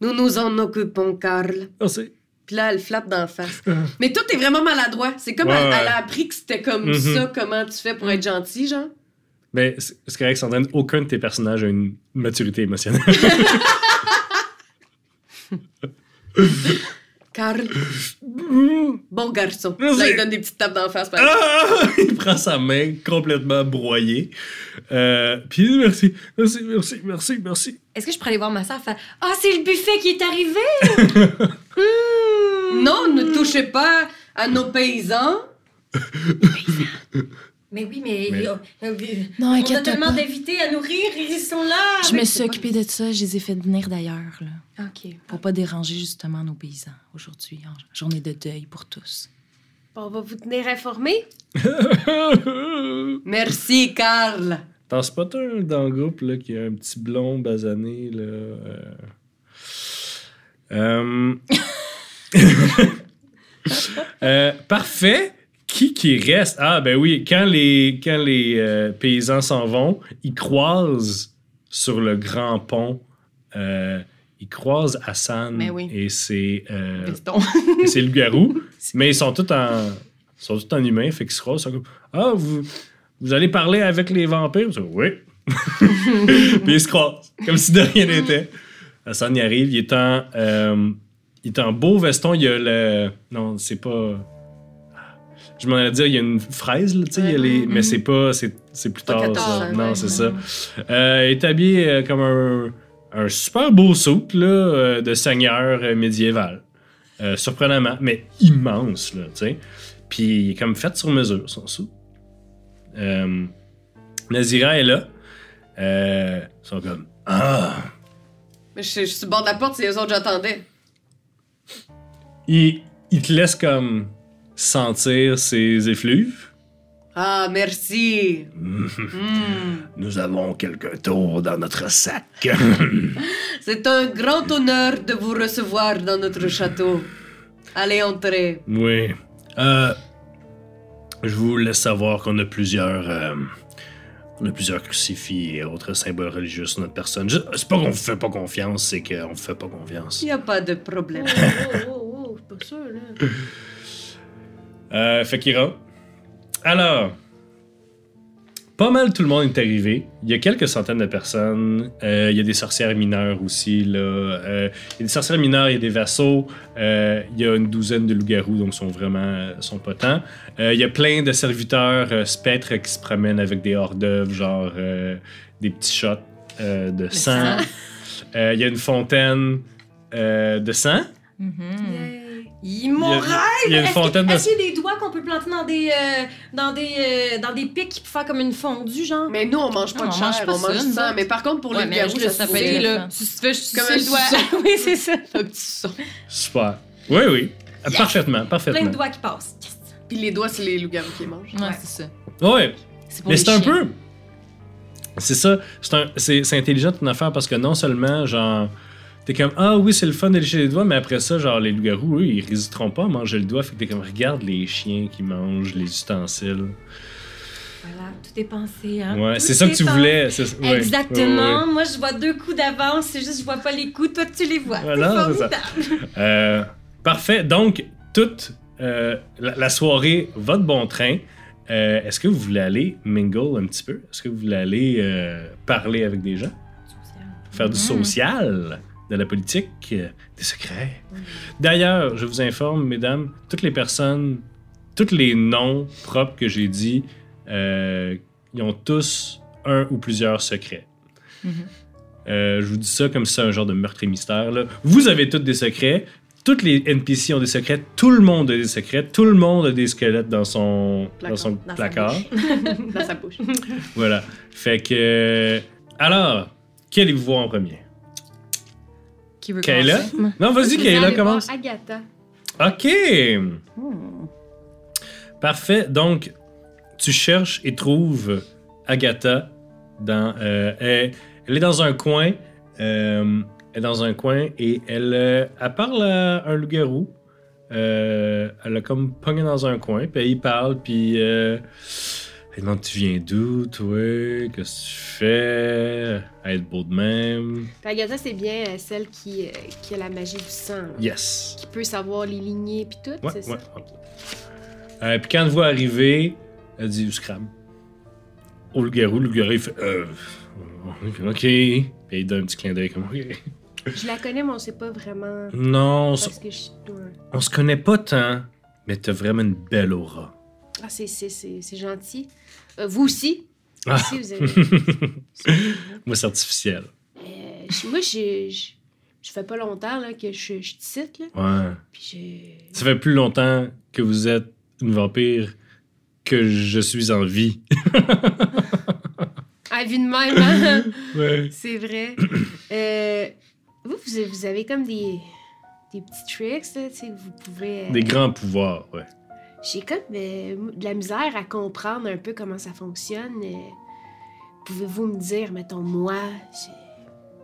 [SPEAKER 3] Nous nous en occupons, Carl.
[SPEAKER 1] Merci.
[SPEAKER 3] Puis là, elle flatte d'en face. Mais tout est vraiment maladroit. C'est comme
[SPEAKER 1] Ouais,
[SPEAKER 3] elle,
[SPEAKER 1] ouais.
[SPEAKER 3] elle a appris que c'était comme
[SPEAKER 1] Mhm.
[SPEAKER 3] ça, comment tu fais pour être gentil, genre.
[SPEAKER 1] Mais c'est c'est correct, Sandrine, aucun de tes personnages a une maturité émotionnelle.
[SPEAKER 3] Carl, bon garçon. Là, il donne des petites tapes d'en face. par-
[SPEAKER 1] Ah! Il prend sa main complètement broyée. Euh, puis il dit merci, merci, merci, merci, merci.
[SPEAKER 5] Est-ce que je pourrais aller voir ma soeur faire Ah, c'est le buffet qui est arrivé? Hmm.
[SPEAKER 3] Non, ne touchez pas à nos paysans.
[SPEAKER 5] Mais oui, mais.
[SPEAKER 1] Mais-
[SPEAKER 5] euh, euh,
[SPEAKER 2] Non,
[SPEAKER 5] on a tellement
[SPEAKER 2] pas.
[SPEAKER 5] d'invités à nourrir, ils sont là.
[SPEAKER 2] Je me suis occupée de ça, je les ai fait venir d'ailleurs, là.
[SPEAKER 5] Ok.
[SPEAKER 2] Pour pas déranger justement nos paysans aujourd'hui, en journée de deuil pour tous.
[SPEAKER 4] Bon, on va vous tenir informés.
[SPEAKER 3] Merci, Carl.
[SPEAKER 1] T'en spot un dans le groupe là, qui a un petit blond basané. Là, euh. Euh, euh, parfait. Qui qui reste? Ah, ben oui, quand les, quand les euh, paysans s'en vont, ils croisent sur le grand pont, euh, ils croisent Hassan
[SPEAKER 2] Ben oui.
[SPEAKER 1] et c'est euh, et c'est le garou, mais ils sont tous en, ils sont tous en humain, fait qu'ils se croisent, ils sont comme Ah, vous, vous allez parler avec les vampires? Sont, oui. Puis ils se croisent, comme si de rien n'était. Hassan y arrive, il est en, euh, il est en beau veston. Il y a le. Non, c'est pas. Je m'en allais dire, il y a une fraise, là, tu sais, il y a les... mais c'est pas. C'est, plus
[SPEAKER 3] Pas
[SPEAKER 1] tard,
[SPEAKER 3] 14,
[SPEAKER 1] ça. Non,
[SPEAKER 3] ouais.
[SPEAKER 1] c'est ça. Euh, il est habillé euh, comme un, un super beau soupe là, euh, de seigneur euh, médiéval. Euh, surprenamment, mais immense, là, tu sais. Puis il est comme fait sur mesure, son soupe. Euh, Nazira est là. Ils sont comme Ah!
[SPEAKER 3] Mais je, suis- je suis sur le bord de la porte, c'est les autres j'attendais.
[SPEAKER 1] Il, il te laisse comme sentir ses effluves.
[SPEAKER 3] Ah, merci.
[SPEAKER 1] Nous avons quelques tours dans notre sac.
[SPEAKER 3] C'est un grand honneur de vous recevoir dans notre château. Allez, entrez.
[SPEAKER 1] oui. Euh, je vous laisse savoir qu'on a plusieurs. euh, on a plusieurs crucifix et autres symboles religieux sur notre personne. Je- C'est pas qu'on vous fait pas confiance, c'est qu'on vous fait pas confiance.
[SPEAKER 3] Il n'y a pas de problème.
[SPEAKER 4] Oh, oh, oh, oh, c'est pas sûr, là.
[SPEAKER 1] Euh, fait qu'il rentre. Alors, pas mal tout le monde est arrivé. Il y a quelques centaines de personnes. Euh, il y a des sorcières mineures aussi. Là. Euh, il y a des sorcières mineures, il y a des vassaux. Euh, il y a une douzaine de loups-garous, donc sont vraiment sont pas tant. Euh, il y a plein de serviteurs euh, spectres qui se promènent avec des hors d'œuvre, genre euh, des petits shots euh, de sang. Euh, il y a une fontaine euh, de sang.
[SPEAKER 2] Mhm.
[SPEAKER 5] Il mon
[SPEAKER 1] Il y a-
[SPEAKER 5] rêve!
[SPEAKER 1] il y a une
[SPEAKER 5] Est-ce
[SPEAKER 1] fontaine de-
[SPEAKER 5] Est-ce qu'il y a des doigts qu'on peut planter dans des, euh, dans des, euh, dans des pics pour faire comme une fondue, genre?
[SPEAKER 3] Mais nous, on mange pas
[SPEAKER 2] Non,
[SPEAKER 3] de
[SPEAKER 2] on
[SPEAKER 3] chair,
[SPEAKER 2] mange pas
[SPEAKER 3] on mange
[SPEAKER 2] ça, autres.
[SPEAKER 3] Mais par contre, pour
[SPEAKER 2] Ouais,
[SPEAKER 3] les garous,
[SPEAKER 2] je-
[SPEAKER 3] ça,
[SPEAKER 2] ça
[SPEAKER 3] fait.
[SPEAKER 5] là, tu fais juste
[SPEAKER 3] Comme un
[SPEAKER 5] le doigt. oui, c'est ça.
[SPEAKER 3] Un petit son.
[SPEAKER 1] Super. Oui, oui. Euh, Parfaitement,
[SPEAKER 5] Plein
[SPEAKER 1] parfaitement.
[SPEAKER 5] de doigts qui passent. Yes.
[SPEAKER 3] Puis les doigts, c'est les loups-garous qui les mangent.
[SPEAKER 2] Ouais,
[SPEAKER 5] Ouais.
[SPEAKER 2] c'est ça.
[SPEAKER 1] Ouais. Mais c'est un peu. C'est ça. C'est un- C'est c'est intelligent ton affaire parce que non seulement, genre. T'es comme, ah oui, c'est le fun de lécher les doigts, mais après ça, genre, les loups-garous, eux, ils résisteront pas à manger le doigt. Fait que t'es comme, regarde les chiens qui mangent les ustensiles.
[SPEAKER 5] Voilà, tout est pensé, hein.
[SPEAKER 1] Ouais, c'est ça que tu voulais. ouais,
[SPEAKER 5] Exactement.
[SPEAKER 1] ouais,
[SPEAKER 5] Moi, je vois deux coups d'avance. C'est juste, je vois pas les coups. Toi, tu les vois.
[SPEAKER 1] Voilà,
[SPEAKER 5] c'est
[SPEAKER 1] ça. Euh, parfait. Donc, toute euh, la, la soirée va de bon train. Euh, Est-ce que vous voulez aller mingle un petit peu? Est-ce que vous voulez aller parler avec des gens? faire du
[SPEAKER 2] Mhm.
[SPEAKER 1] social, de la politique, euh, des secrets. D'ailleurs, je vous informe, mesdames, toutes les personnes, tous les noms propres que j'ai dit, euh, ils ont tous un ou plusieurs secrets.
[SPEAKER 2] Mhm.
[SPEAKER 1] Euh, je vous dis ça comme si c'est un genre de meurtre et mystère. là. Vous avez tous des secrets. Toutes les NPC ont des secrets. Tout le monde a des secrets. Tout le monde a des squelettes dans son
[SPEAKER 3] Placard.
[SPEAKER 1] dans son
[SPEAKER 5] Dans sa
[SPEAKER 1] placard.
[SPEAKER 3] Dans sa bouche.
[SPEAKER 1] Voilà. Fait que. Alors, qui allez-vous voir en premier?
[SPEAKER 2] Qui veut
[SPEAKER 1] Kayla?
[SPEAKER 2] commencer?
[SPEAKER 1] Non, vas-y, Kayla, commence.
[SPEAKER 4] Agatha.
[SPEAKER 1] OK.
[SPEAKER 2] Hmm.
[SPEAKER 1] Parfait. Donc, tu cherches et trouves Agatha dans. euh, elle, elle est dans un coin. euh, elle est dans un coin et elle, euh, elle parle à un loup-garou. Elle a comme pogné dans un coin, puis y parle, puis elle demande Tu viens d'où, toi? Qu'est-ce que tu fais? À être beau de même.
[SPEAKER 4] Puis Agatha, c'est bien euh, celle qui, euh, qui a la magie du sang. là.
[SPEAKER 1] Yes.
[SPEAKER 4] Qui peut savoir les lignées puis tout,
[SPEAKER 1] Ouais,
[SPEAKER 4] c'est ça?
[SPEAKER 1] ouais, ouais. Euh, puis quand elle voit arriver, elle dit Scram. Au loup-garou, le loup-garou, il fait euh, OK. Puis il donne un petit clin d'œil comme OK.
[SPEAKER 4] Je la connais, mais on sait pas vraiment.
[SPEAKER 1] Non, on,
[SPEAKER 4] Parce que je. ouais.
[SPEAKER 1] on se connaît pas tant, mais t'as vraiment une belle aura.
[SPEAKER 4] Ah, c'est, gentil. Euh, vous aussi.
[SPEAKER 1] Ah.
[SPEAKER 4] Aussi, vous avez.
[SPEAKER 1] Moi, c'est artificiel.
[SPEAKER 4] Euh, moi, je, fais pas longtemps là, que je, je te cite, là.
[SPEAKER 1] Ouais.
[SPEAKER 4] Puis je.
[SPEAKER 1] Ça fait plus longtemps que vous êtes une vampire que je suis en vie.
[SPEAKER 4] À vue de même, hein?
[SPEAKER 1] Ouais.
[SPEAKER 4] c'est vrai. Euh, vous, vous avez, comme des, des petits tricks, là, tu sais, que vous pouvez.
[SPEAKER 1] Des grands pouvoirs, ouais.
[SPEAKER 4] J'ai comme euh, de la misère à comprendre un peu comment ça fonctionne. Euh, Pouvez-vous me dire, mettons, moi,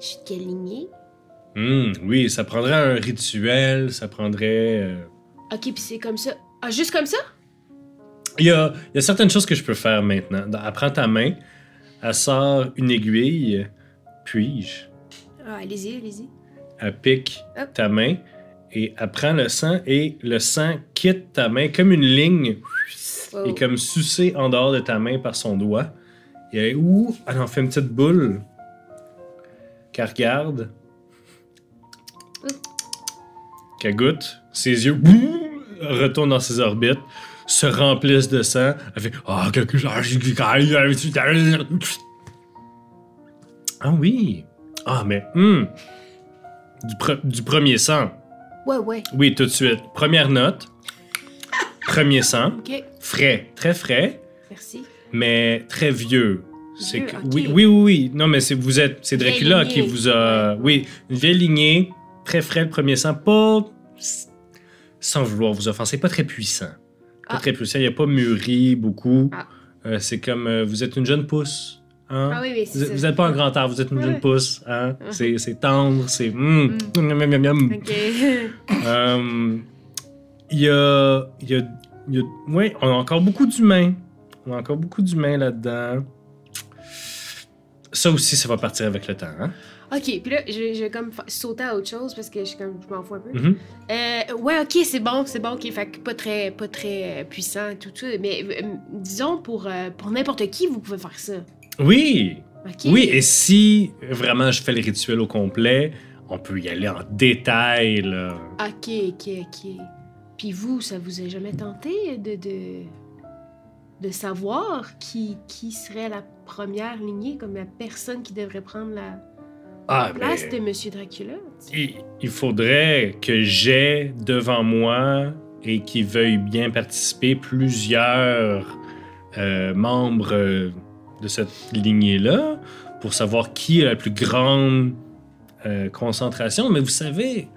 [SPEAKER 4] je, suis de quelle lignée?
[SPEAKER 1] Hmm, oui, ça prendrait un rituel, ça prendrait. euh,
[SPEAKER 4] Ok, puis c'est comme ça. Ah, juste comme ça?
[SPEAKER 1] Il y a, il y a certaines choses que je peux faire maintenant. Elle prend ta main, elle sort une aiguille, puis-je,
[SPEAKER 4] Ah, allez-y, allez-y.
[SPEAKER 1] elle pique
[SPEAKER 4] Hop.
[SPEAKER 1] ta main et elle prend le sang et le sang quitte ta main comme une ligne
[SPEAKER 4] Oh.
[SPEAKER 1] et comme sucé en dehors de ta main par son doigt. Et elle, ouh, elle en fait une petite boule qu'elle regarde. qu'elle goûte, ses yeux boum, retournent dans ses orbites, se remplissent de sang. Elle fait Ah, quelque chose. Ah oui. Ah, mais. hmm, Du, pre- du premier sang.
[SPEAKER 4] Ouais, ouais.
[SPEAKER 1] Oui, tout de suite. Première note. Premier sang. Frais. Très frais,
[SPEAKER 4] merci.
[SPEAKER 1] mais très vieux. C'est que- oui, oui, oui, oui. Non, mais c'est vous êtes, c'est Dracula qui vous a, oui, une vieille lignée, très frais le premier sang, pas sans vouloir vous offenser, pas très puissant, pas
[SPEAKER 4] Ah.
[SPEAKER 1] très puissant. Il n'y a pas mûri beaucoup.
[SPEAKER 4] Ah.
[SPEAKER 1] Euh, c'est comme euh, vous êtes une jeune pousse, hein?
[SPEAKER 4] Ah oui, mais
[SPEAKER 1] Vous êtes- vous n'êtes pas un grand arbre, vous êtes une
[SPEAKER 4] Ouais.
[SPEAKER 1] jeune pousse. Hein?
[SPEAKER 4] Mhm.
[SPEAKER 1] C'est, c'est tendre, c'est. mm, miam, miam, miam.
[SPEAKER 4] Ok.
[SPEAKER 1] Euh, Il y a. Il y a, il y a- ouais, on a encore beaucoup d'humains. On a encore beaucoup d'humains là-dedans. Ça aussi, ça va partir avec le temps. Hein?
[SPEAKER 4] ok, puis là, je je vais comme sauter à autre chose parce que je, comme, je m'en fous un peu.
[SPEAKER 1] Mhm.
[SPEAKER 4] Euh, ouais, ok, c'est bon, c'est bon, ok. Fait que pas très, pas très euh, puissant tout ça. Mais euh, disons, pour, euh, pour n'importe qui, vous pouvez faire ça.
[SPEAKER 1] Oui, oui, et si vraiment je fais le rituel au complet, on peut y aller en détail. Là.
[SPEAKER 4] Ok, ok, ok. Puis vous, ça vous a jamais tenté de, de, de savoir qui, qui serait la première lignée, comme la personne qui devrait prendre la
[SPEAKER 1] Ah,
[SPEAKER 4] place
[SPEAKER 1] mais
[SPEAKER 4] de Monsieur Dracula?
[SPEAKER 1] il, il faudrait que j'ai devant moi et qui veuille bien participer plusieurs euh, membres de cette lignée-là pour savoir qui a la plus grande euh, concentration. Mais vous savez,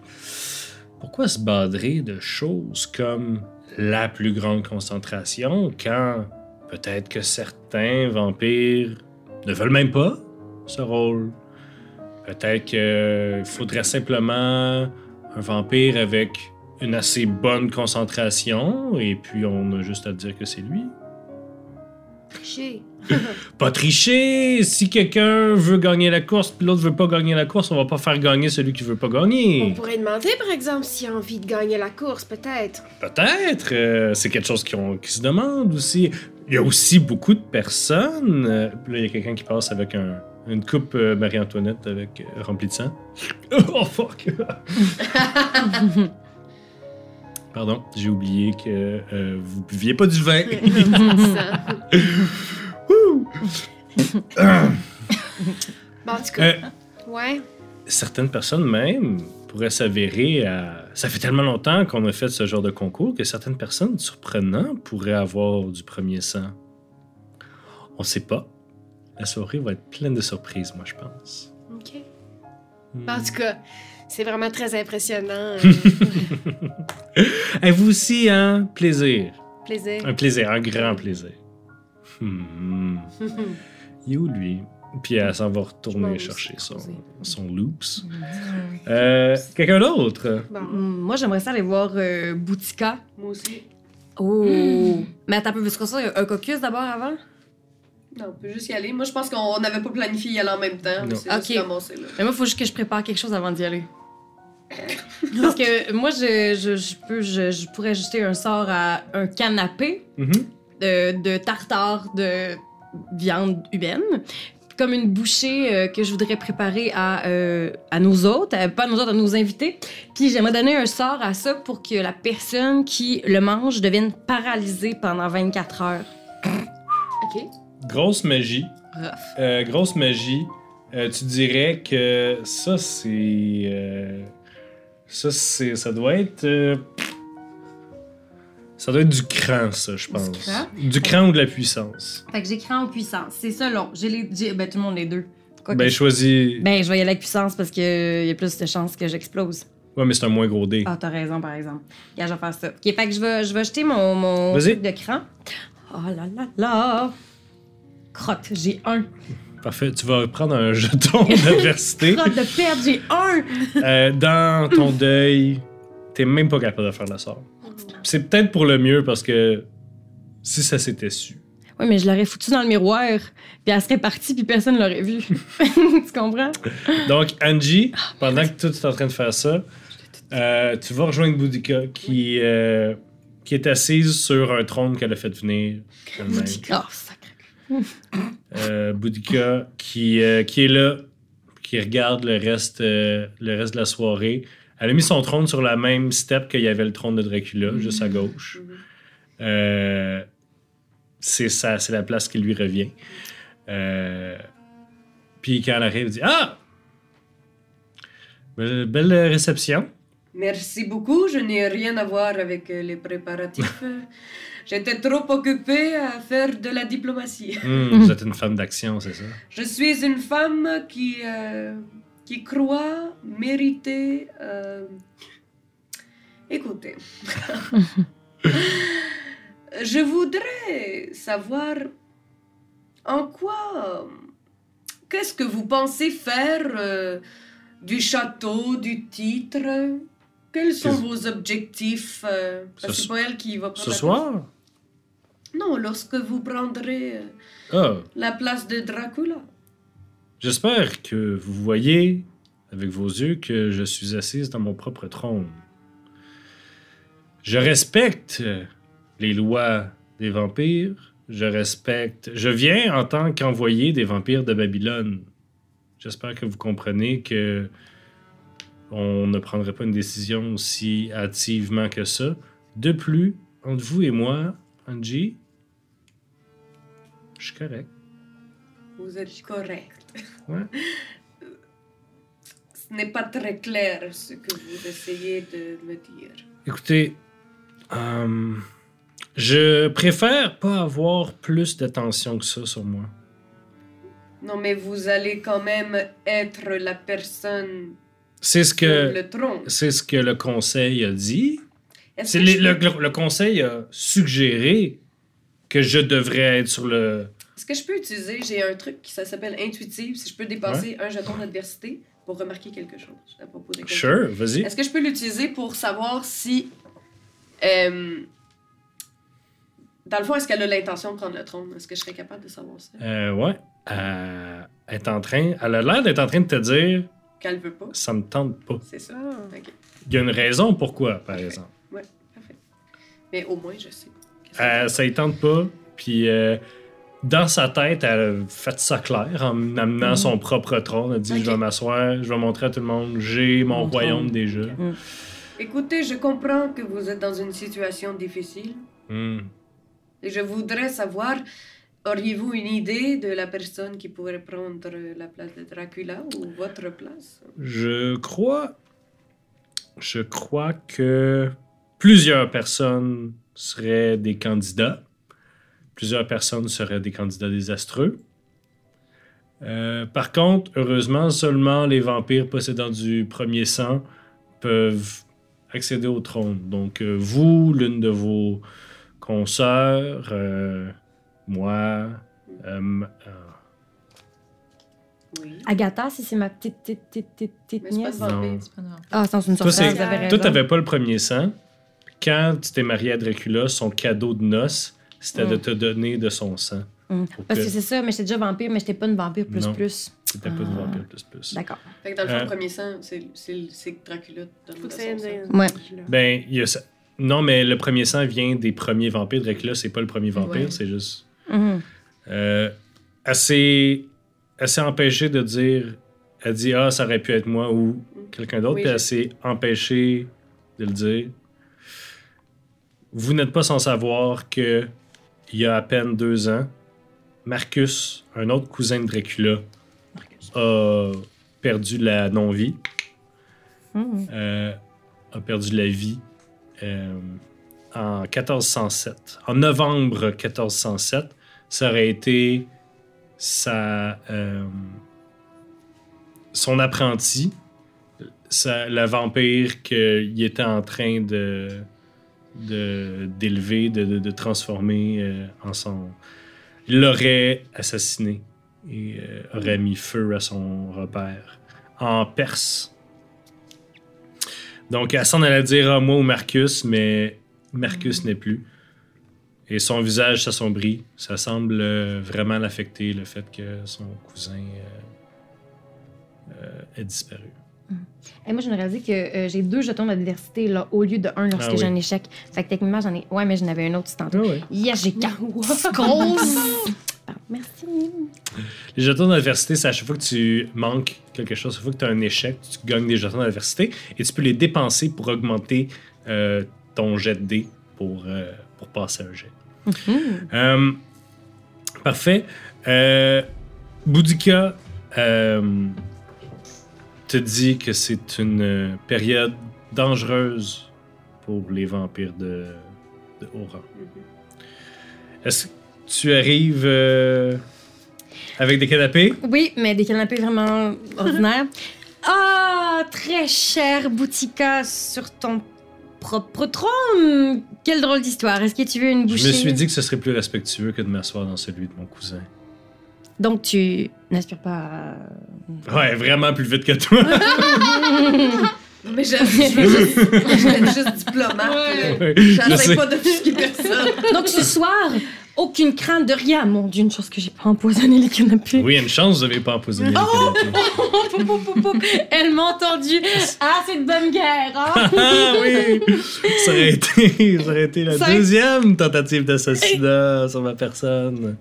[SPEAKER 1] pourquoi se badrer de choses comme la plus grande concentration quand peut-être que certains vampires ne veulent même pas ce rôle? Peut-être qu'il faudrait simplement un vampire avec une assez bonne concentration et puis on a juste à dire que c'est lui.
[SPEAKER 4] Tricher.
[SPEAKER 1] Pas tricher! Si quelqu'un veut gagner la course puis l'autre veut pas gagner la course, on va pas faire gagner celui qui veut pas
[SPEAKER 4] On
[SPEAKER 1] gagner.
[SPEAKER 4] pourrait demander, par exemple, s'il a envie de gagner la course, peut-être.
[SPEAKER 1] Peut-être. euh, c'est quelque chose qui, on- qui se demande aussi. Il y a aussi beaucoup de personnes. euh, là, il y a quelqu'un qui passe avec un- une coupe euh, Marie-Antoinette avec remplie de sang. oh fuck! Pardon, j'ai oublié que vous buviez pas du vin.
[SPEAKER 4] Bon, en tout cas,
[SPEAKER 1] Euh,
[SPEAKER 4] ouais.
[SPEAKER 1] certaines personnes même pourraient s'avérer à... Ça fait tellement longtemps qu'on a fait ce genre de concours que certaines personnes, surprenant, pourraient avoir du premier sang. On sait pas. La soirée va être pleine de surprises, moi, je pense.
[SPEAKER 4] OK.
[SPEAKER 1] Hmm.
[SPEAKER 4] En tout cas, c'est vraiment très impressionnant. euh,
[SPEAKER 1] Et vous aussi, hein? Plaisir.
[SPEAKER 4] plaisir.
[SPEAKER 1] Un plaisir, un grand plaisir. Hmm. Il est où, lui? Puis elle s'en va retourner chercher son, son loops. Euh, Quelqu'un d'autre?
[SPEAKER 4] Bon,
[SPEAKER 5] Hum, Moi, j'aimerais ça aller voir euh, Boutica.
[SPEAKER 3] Moi aussi.
[SPEAKER 5] Oh! Mais attends, veux-tu qu'on ça un cocus d'abord avant?
[SPEAKER 3] Non, on peut juste y aller. Moi, je pense qu'on n'avait pas planifié y aller en même temps. mais. C'est juste
[SPEAKER 5] Ok.
[SPEAKER 3] ramassé, là.
[SPEAKER 5] Mais moi, il faut juste que je prépare quelque chose avant d'y aller. Parce que moi, je, je, je peux, je, je pourrais ajouter un sort à un canapé
[SPEAKER 1] Mhm.
[SPEAKER 5] De, de tartare de viande humaine. Comme une bouchée euh, que je voudrais préparer à, euh, à nos autres, euh, pas à nos autres, à nos invités. Puis j'aimerais donner un sort à ça pour que la personne qui le mange devienne paralysée pendant 24 heures.
[SPEAKER 4] OK.
[SPEAKER 1] Grosse magie.
[SPEAKER 5] Rough.
[SPEAKER 1] Euh, grosse magie. Euh, tu dirais que ça, c'est. euh, ça, c'est. Ça doit être. Ça doit être du cran, ça, je pense.
[SPEAKER 5] cran?
[SPEAKER 1] Du cran ou de la puissance.
[SPEAKER 5] Fait que j'écris en puissance. C'est ça long. J'ai les, j'ai- ben, tout le monde les deux. Pourquoi
[SPEAKER 1] Ben,
[SPEAKER 5] que-
[SPEAKER 1] choisis.
[SPEAKER 5] Ben, je vais y aller avec puissance parce qu'il y a plus de chances que j'explose.
[SPEAKER 1] Ouais, mais c'est un moins gros dé.
[SPEAKER 5] Ah, t'as raison, par exemple. Regarde, je vais faire ça. OK, fait que je vais, je vais jeter mon, mon
[SPEAKER 1] Vas-y.
[SPEAKER 5] truc de cran. Oh là là là! Crotte, j'ai un.
[SPEAKER 1] Parfait. Tu vas prendre un jeton d'adversité.
[SPEAKER 5] Crotte de perte, j'ai un!
[SPEAKER 1] Euh, dans ton deuil, t'es même pas capable de faire le sort. C'est peut-être pour le mieux parce que si ça s'était su.
[SPEAKER 5] Oui, mais je l'aurais foutu dans le miroir, puis elle serait partie, puis personne l'aurait vu. tu comprends?
[SPEAKER 1] Donc, Angie,
[SPEAKER 5] Ah,
[SPEAKER 1] pendant que toi, tu es en train de faire ça, euh, tu vas rejoindre Boudica qui, euh, qui est assise sur un trône qu'elle a fait venir elle-même.
[SPEAKER 5] Oh, sacré.
[SPEAKER 1] Euh, Boudica qui, euh, qui est là, qui regarde le reste, le reste de la soirée Elle a mis son trône sur la même step qu'il y avait le trône de Dracula, juste à gauche.
[SPEAKER 3] Mhm.
[SPEAKER 1] Euh, c'est ça, c'est la place qui lui revient. Euh, puis quand elle arrive, elle dit Ah Belle, belle réception.
[SPEAKER 3] Merci beaucoup. Je n'ai rien à voir avec euh, les préparatifs. J'étais trop occupée à faire de la diplomatie.
[SPEAKER 1] Hmm, vous êtes une femme d'action, c'est ça?
[SPEAKER 3] Je suis une femme qui, euh, qui croit mériter. euh, Écoutez. Je voudrais savoir en quoi. Qu'est-ce que vous pensez faire euh, du château, du titre? Quels sont vos objectifs euh, Parce
[SPEAKER 1] Ce-
[SPEAKER 3] qui va prendre
[SPEAKER 1] soir?
[SPEAKER 3] Non, lorsque vous prendrez euh,
[SPEAKER 1] Ah,
[SPEAKER 3] la place de Dracula.
[SPEAKER 1] J'espère que vous voyez avec vos yeux que je suis assise dans mon propre trône. Je respecte les lois des vampires. Je respecte. Je viens en tant qu'envoyé des vampires de Babylone. J'espère que vous comprenez que on ne prendrait pas une décision aussi hâtivement que ça. De plus, entre vous et moi, Angie, je suis correct.
[SPEAKER 3] Vous êtes correct.
[SPEAKER 1] Ouais.
[SPEAKER 3] Ce n'est pas très clair ce que vous essayez de me dire.
[SPEAKER 1] Écoutez, euh, je préfère pas avoir plus d'attention que ça sur moi.
[SPEAKER 3] Non, mais vous allez quand même être la personne
[SPEAKER 1] C'est ce que c'est ce que le conseil a dit. C'est le conseil a suggéré que je devrais être sur le.
[SPEAKER 3] Est-ce que je peux utiliser, j'ai un truc qui ça s'appelle intuitive, si je peux dépasser un jeton d'adversité pour remarquer quelque chose à propos de quelqu'un.
[SPEAKER 1] Sure, vas-y.
[SPEAKER 3] Est-ce que je peux l'utiliser pour savoir si... euh, dans le fond, est-ce qu'elle a l'intention de prendre le trône? Est-ce que je serais capable de savoir ça?
[SPEAKER 1] Euh, ouais. Euh, elle est en train. Elle a l'air d'être en train de te dire
[SPEAKER 3] Qu'elle veut pas?
[SPEAKER 1] ça me tente pas.
[SPEAKER 3] C'est ça?
[SPEAKER 4] Ah.
[SPEAKER 3] Ok,
[SPEAKER 1] Il y a une raison pourquoi, par exemple.
[SPEAKER 3] parfait. Mais au moins, je sais.
[SPEAKER 1] Euh, ça y tente pas. Puis euh, dans sa tête, elle a fait ça clair en amenant
[SPEAKER 2] Mhm.
[SPEAKER 1] son propre trône. Elle a dit. Je vais m'asseoir, je vais montrer à tout le monde, j'ai mon,
[SPEAKER 2] Mon
[SPEAKER 1] royaume
[SPEAKER 2] trône.
[SPEAKER 1] déjà.
[SPEAKER 2] Ok.
[SPEAKER 3] Écoutez, je comprends que vous êtes dans une situation difficile
[SPEAKER 1] Hmm.
[SPEAKER 3] et je voudrais savoir, auriez-vous une idée de la personne qui pourrait prendre la place de Dracula ou votre place?
[SPEAKER 1] Je crois. Je crois que plusieurs personnes seraient des candidats. Plusieurs personnes seraient des candidats désastreux. Euh, par contre, heureusement, seulement les vampires possédant du premier sang peuvent accéder au trône. Donc, euh, vous, l'une de vos consoeurs, euh, moi, euh, euh,
[SPEAKER 3] Oui.
[SPEAKER 5] Agatha, si c'est ma petite, petite, petite, petite, nièce. Ah, c'est une
[SPEAKER 1] Toi,
[SPEAKER 5] sorcière,
[SPEAKER 1] c'est-
[SPEAKER 5] vous avez raison.
[SPEAKER 1] Toi, t'avais pas le premier sang. Quand tu t'es marié à Dracula, son cadeau de noces, c'était de
[SPEAKER 5] Mm.
[SPEAKER 1] te donner de son sang. Pour
[SPEAKER 5] Parce
[SPEAKER 1] que-
[SPEAKER 5] que c'est ça, mais j'étais déjà vampire, mais j'étais pas une vampire plus
[SPEAKER 1] Non.
[SPEAKER 5] plus.
[SPEAKER 1] C'était pas de
[SPEAKER 2] Ah.
[SPEAKER 1] vampire plus plus.
[SPEAKER 5] D'accord.
[SPEAKER 3] Fait que dans le fond,
[SPEAKER 1] Euh,
[SPEAKER 3] le premier sang, c'est c'est- c'est que Dracula donne
[SPEAKER 4] Faut
[SPEAKER 3] de
[SPEAKER 4] que
[SPEAKER 3] son sang.
[SPEAKER 5] Ouais.
[SPEAKER 1] Ben, il y a ça. Non, mais le premier sang vient des premiers vampires. Dracula, c'est pas le premier vampire,
[SPEAKER 3] Ouais.
[SPEAKER 1] c'est juste.
[SPEAKER 5] Mhm.
[SPEAKER 1] Euh, elle s'est elle s'est empêchée de dire. Elle dit Ah, ça aurait pu être moi ou quelqu'un d'autre.
[SPEAKER 3] Oui,
[SPEAKER 1] puis elle s'est empêchée de le dire. Vous n'êtes pas sans savoir que il y a à peine deux ans, Marcus, un autre cousin de Dracula, a perdu la non-vie,
[SPEAKER 5] Mhm.
[SPEAKER 1] euh, a perdu la vie euh, en 1407. En novembre 1407, ça aurait été sa, euh, son apprenti, sa- la vampire qu'il était en train de- d'élever, de, de- de transformer euh, en son... Il l'aurait assassiné et euh, aurait mis feu à son repère en Perse. Donc, s'en allait dire à moi ou Marcus, mais Marcus n'est plus. Et son visage s'assombrit. Ça semble euh, vraiment l'affecter, le fait que son cousin ait disparu.
[SPEAKER 5] Et moi, je me réalisé que euh, j'ai deux jetons d'adversité là, au lieu de un lorsque
[SPEAKER 1] Ah oui.
[SPEAKER 5] j'ai un échec. Fait que techniquement, j'en ai. Ouais, mais j'en avais un autre tantôt.
[SPEAKER 1] Ah ouais.
[SPEAKER 5] Yes, j'ai quatre skulls! Pardon, Merci.
[SPEAKER 1] Les jetons d'adversité, c'est à chaque fois que tu manques quelque chose, à chaque fois que tu as un échec, tu gagnes des jetons d'adversité et tu peux les dépenser pour augmenter euh, ton jet de dés pour, euh, pour passer un jet. Euh, parfait. Euh, Boudica euh, te dit que c'est une euh, période dangereuse pour les vampires de, de haut rang. Est-ce que tu arrives euh, avec des canapés?
[SPEAKER 5] Oui, mais des canapés vraiment ordinaires. Ah, très cher Boutica sur ton propre trône. Quelle drôle d'histoire. Est-ce que tu veux une bouchée?
[SPEAKER 1] Je me suis dit que ce serait plus respectueux que de m'asseoir dans celui de mon cousin.
[SPEAKER 5] Donc tu n'aspires pas à...
[SPEAKER 1] Ouais, vraiment plus vite que toi.
[SPEAKER 3] Mais je, je veux juste, je veux être juste diplomate.
[SPEAKER 4] Ouais.
[SPEAKER 1] sais.
[SPEAKER 3] J'essaie pas d'offusquer personne.
[SPEAKER 5] Donc ce soir, aucune crainte de rien. Mon Dieu, une chance que j'ai pas empoisonné les canapés.
[SPEAKER 1] Oui, il y a une chance, vous n'avez pas empoisonné les canapés.
[SPEAKER 5] Elle m'a entendu. Ah, c'est de bonne guerre. hein?
[SPEAKER 1] Ah oui! Ça aurait été, ça aurait été la
[SPEAKER 5] Ça-
[SPEAKER 1] deuxième tentative d'assassinat sur ma personne.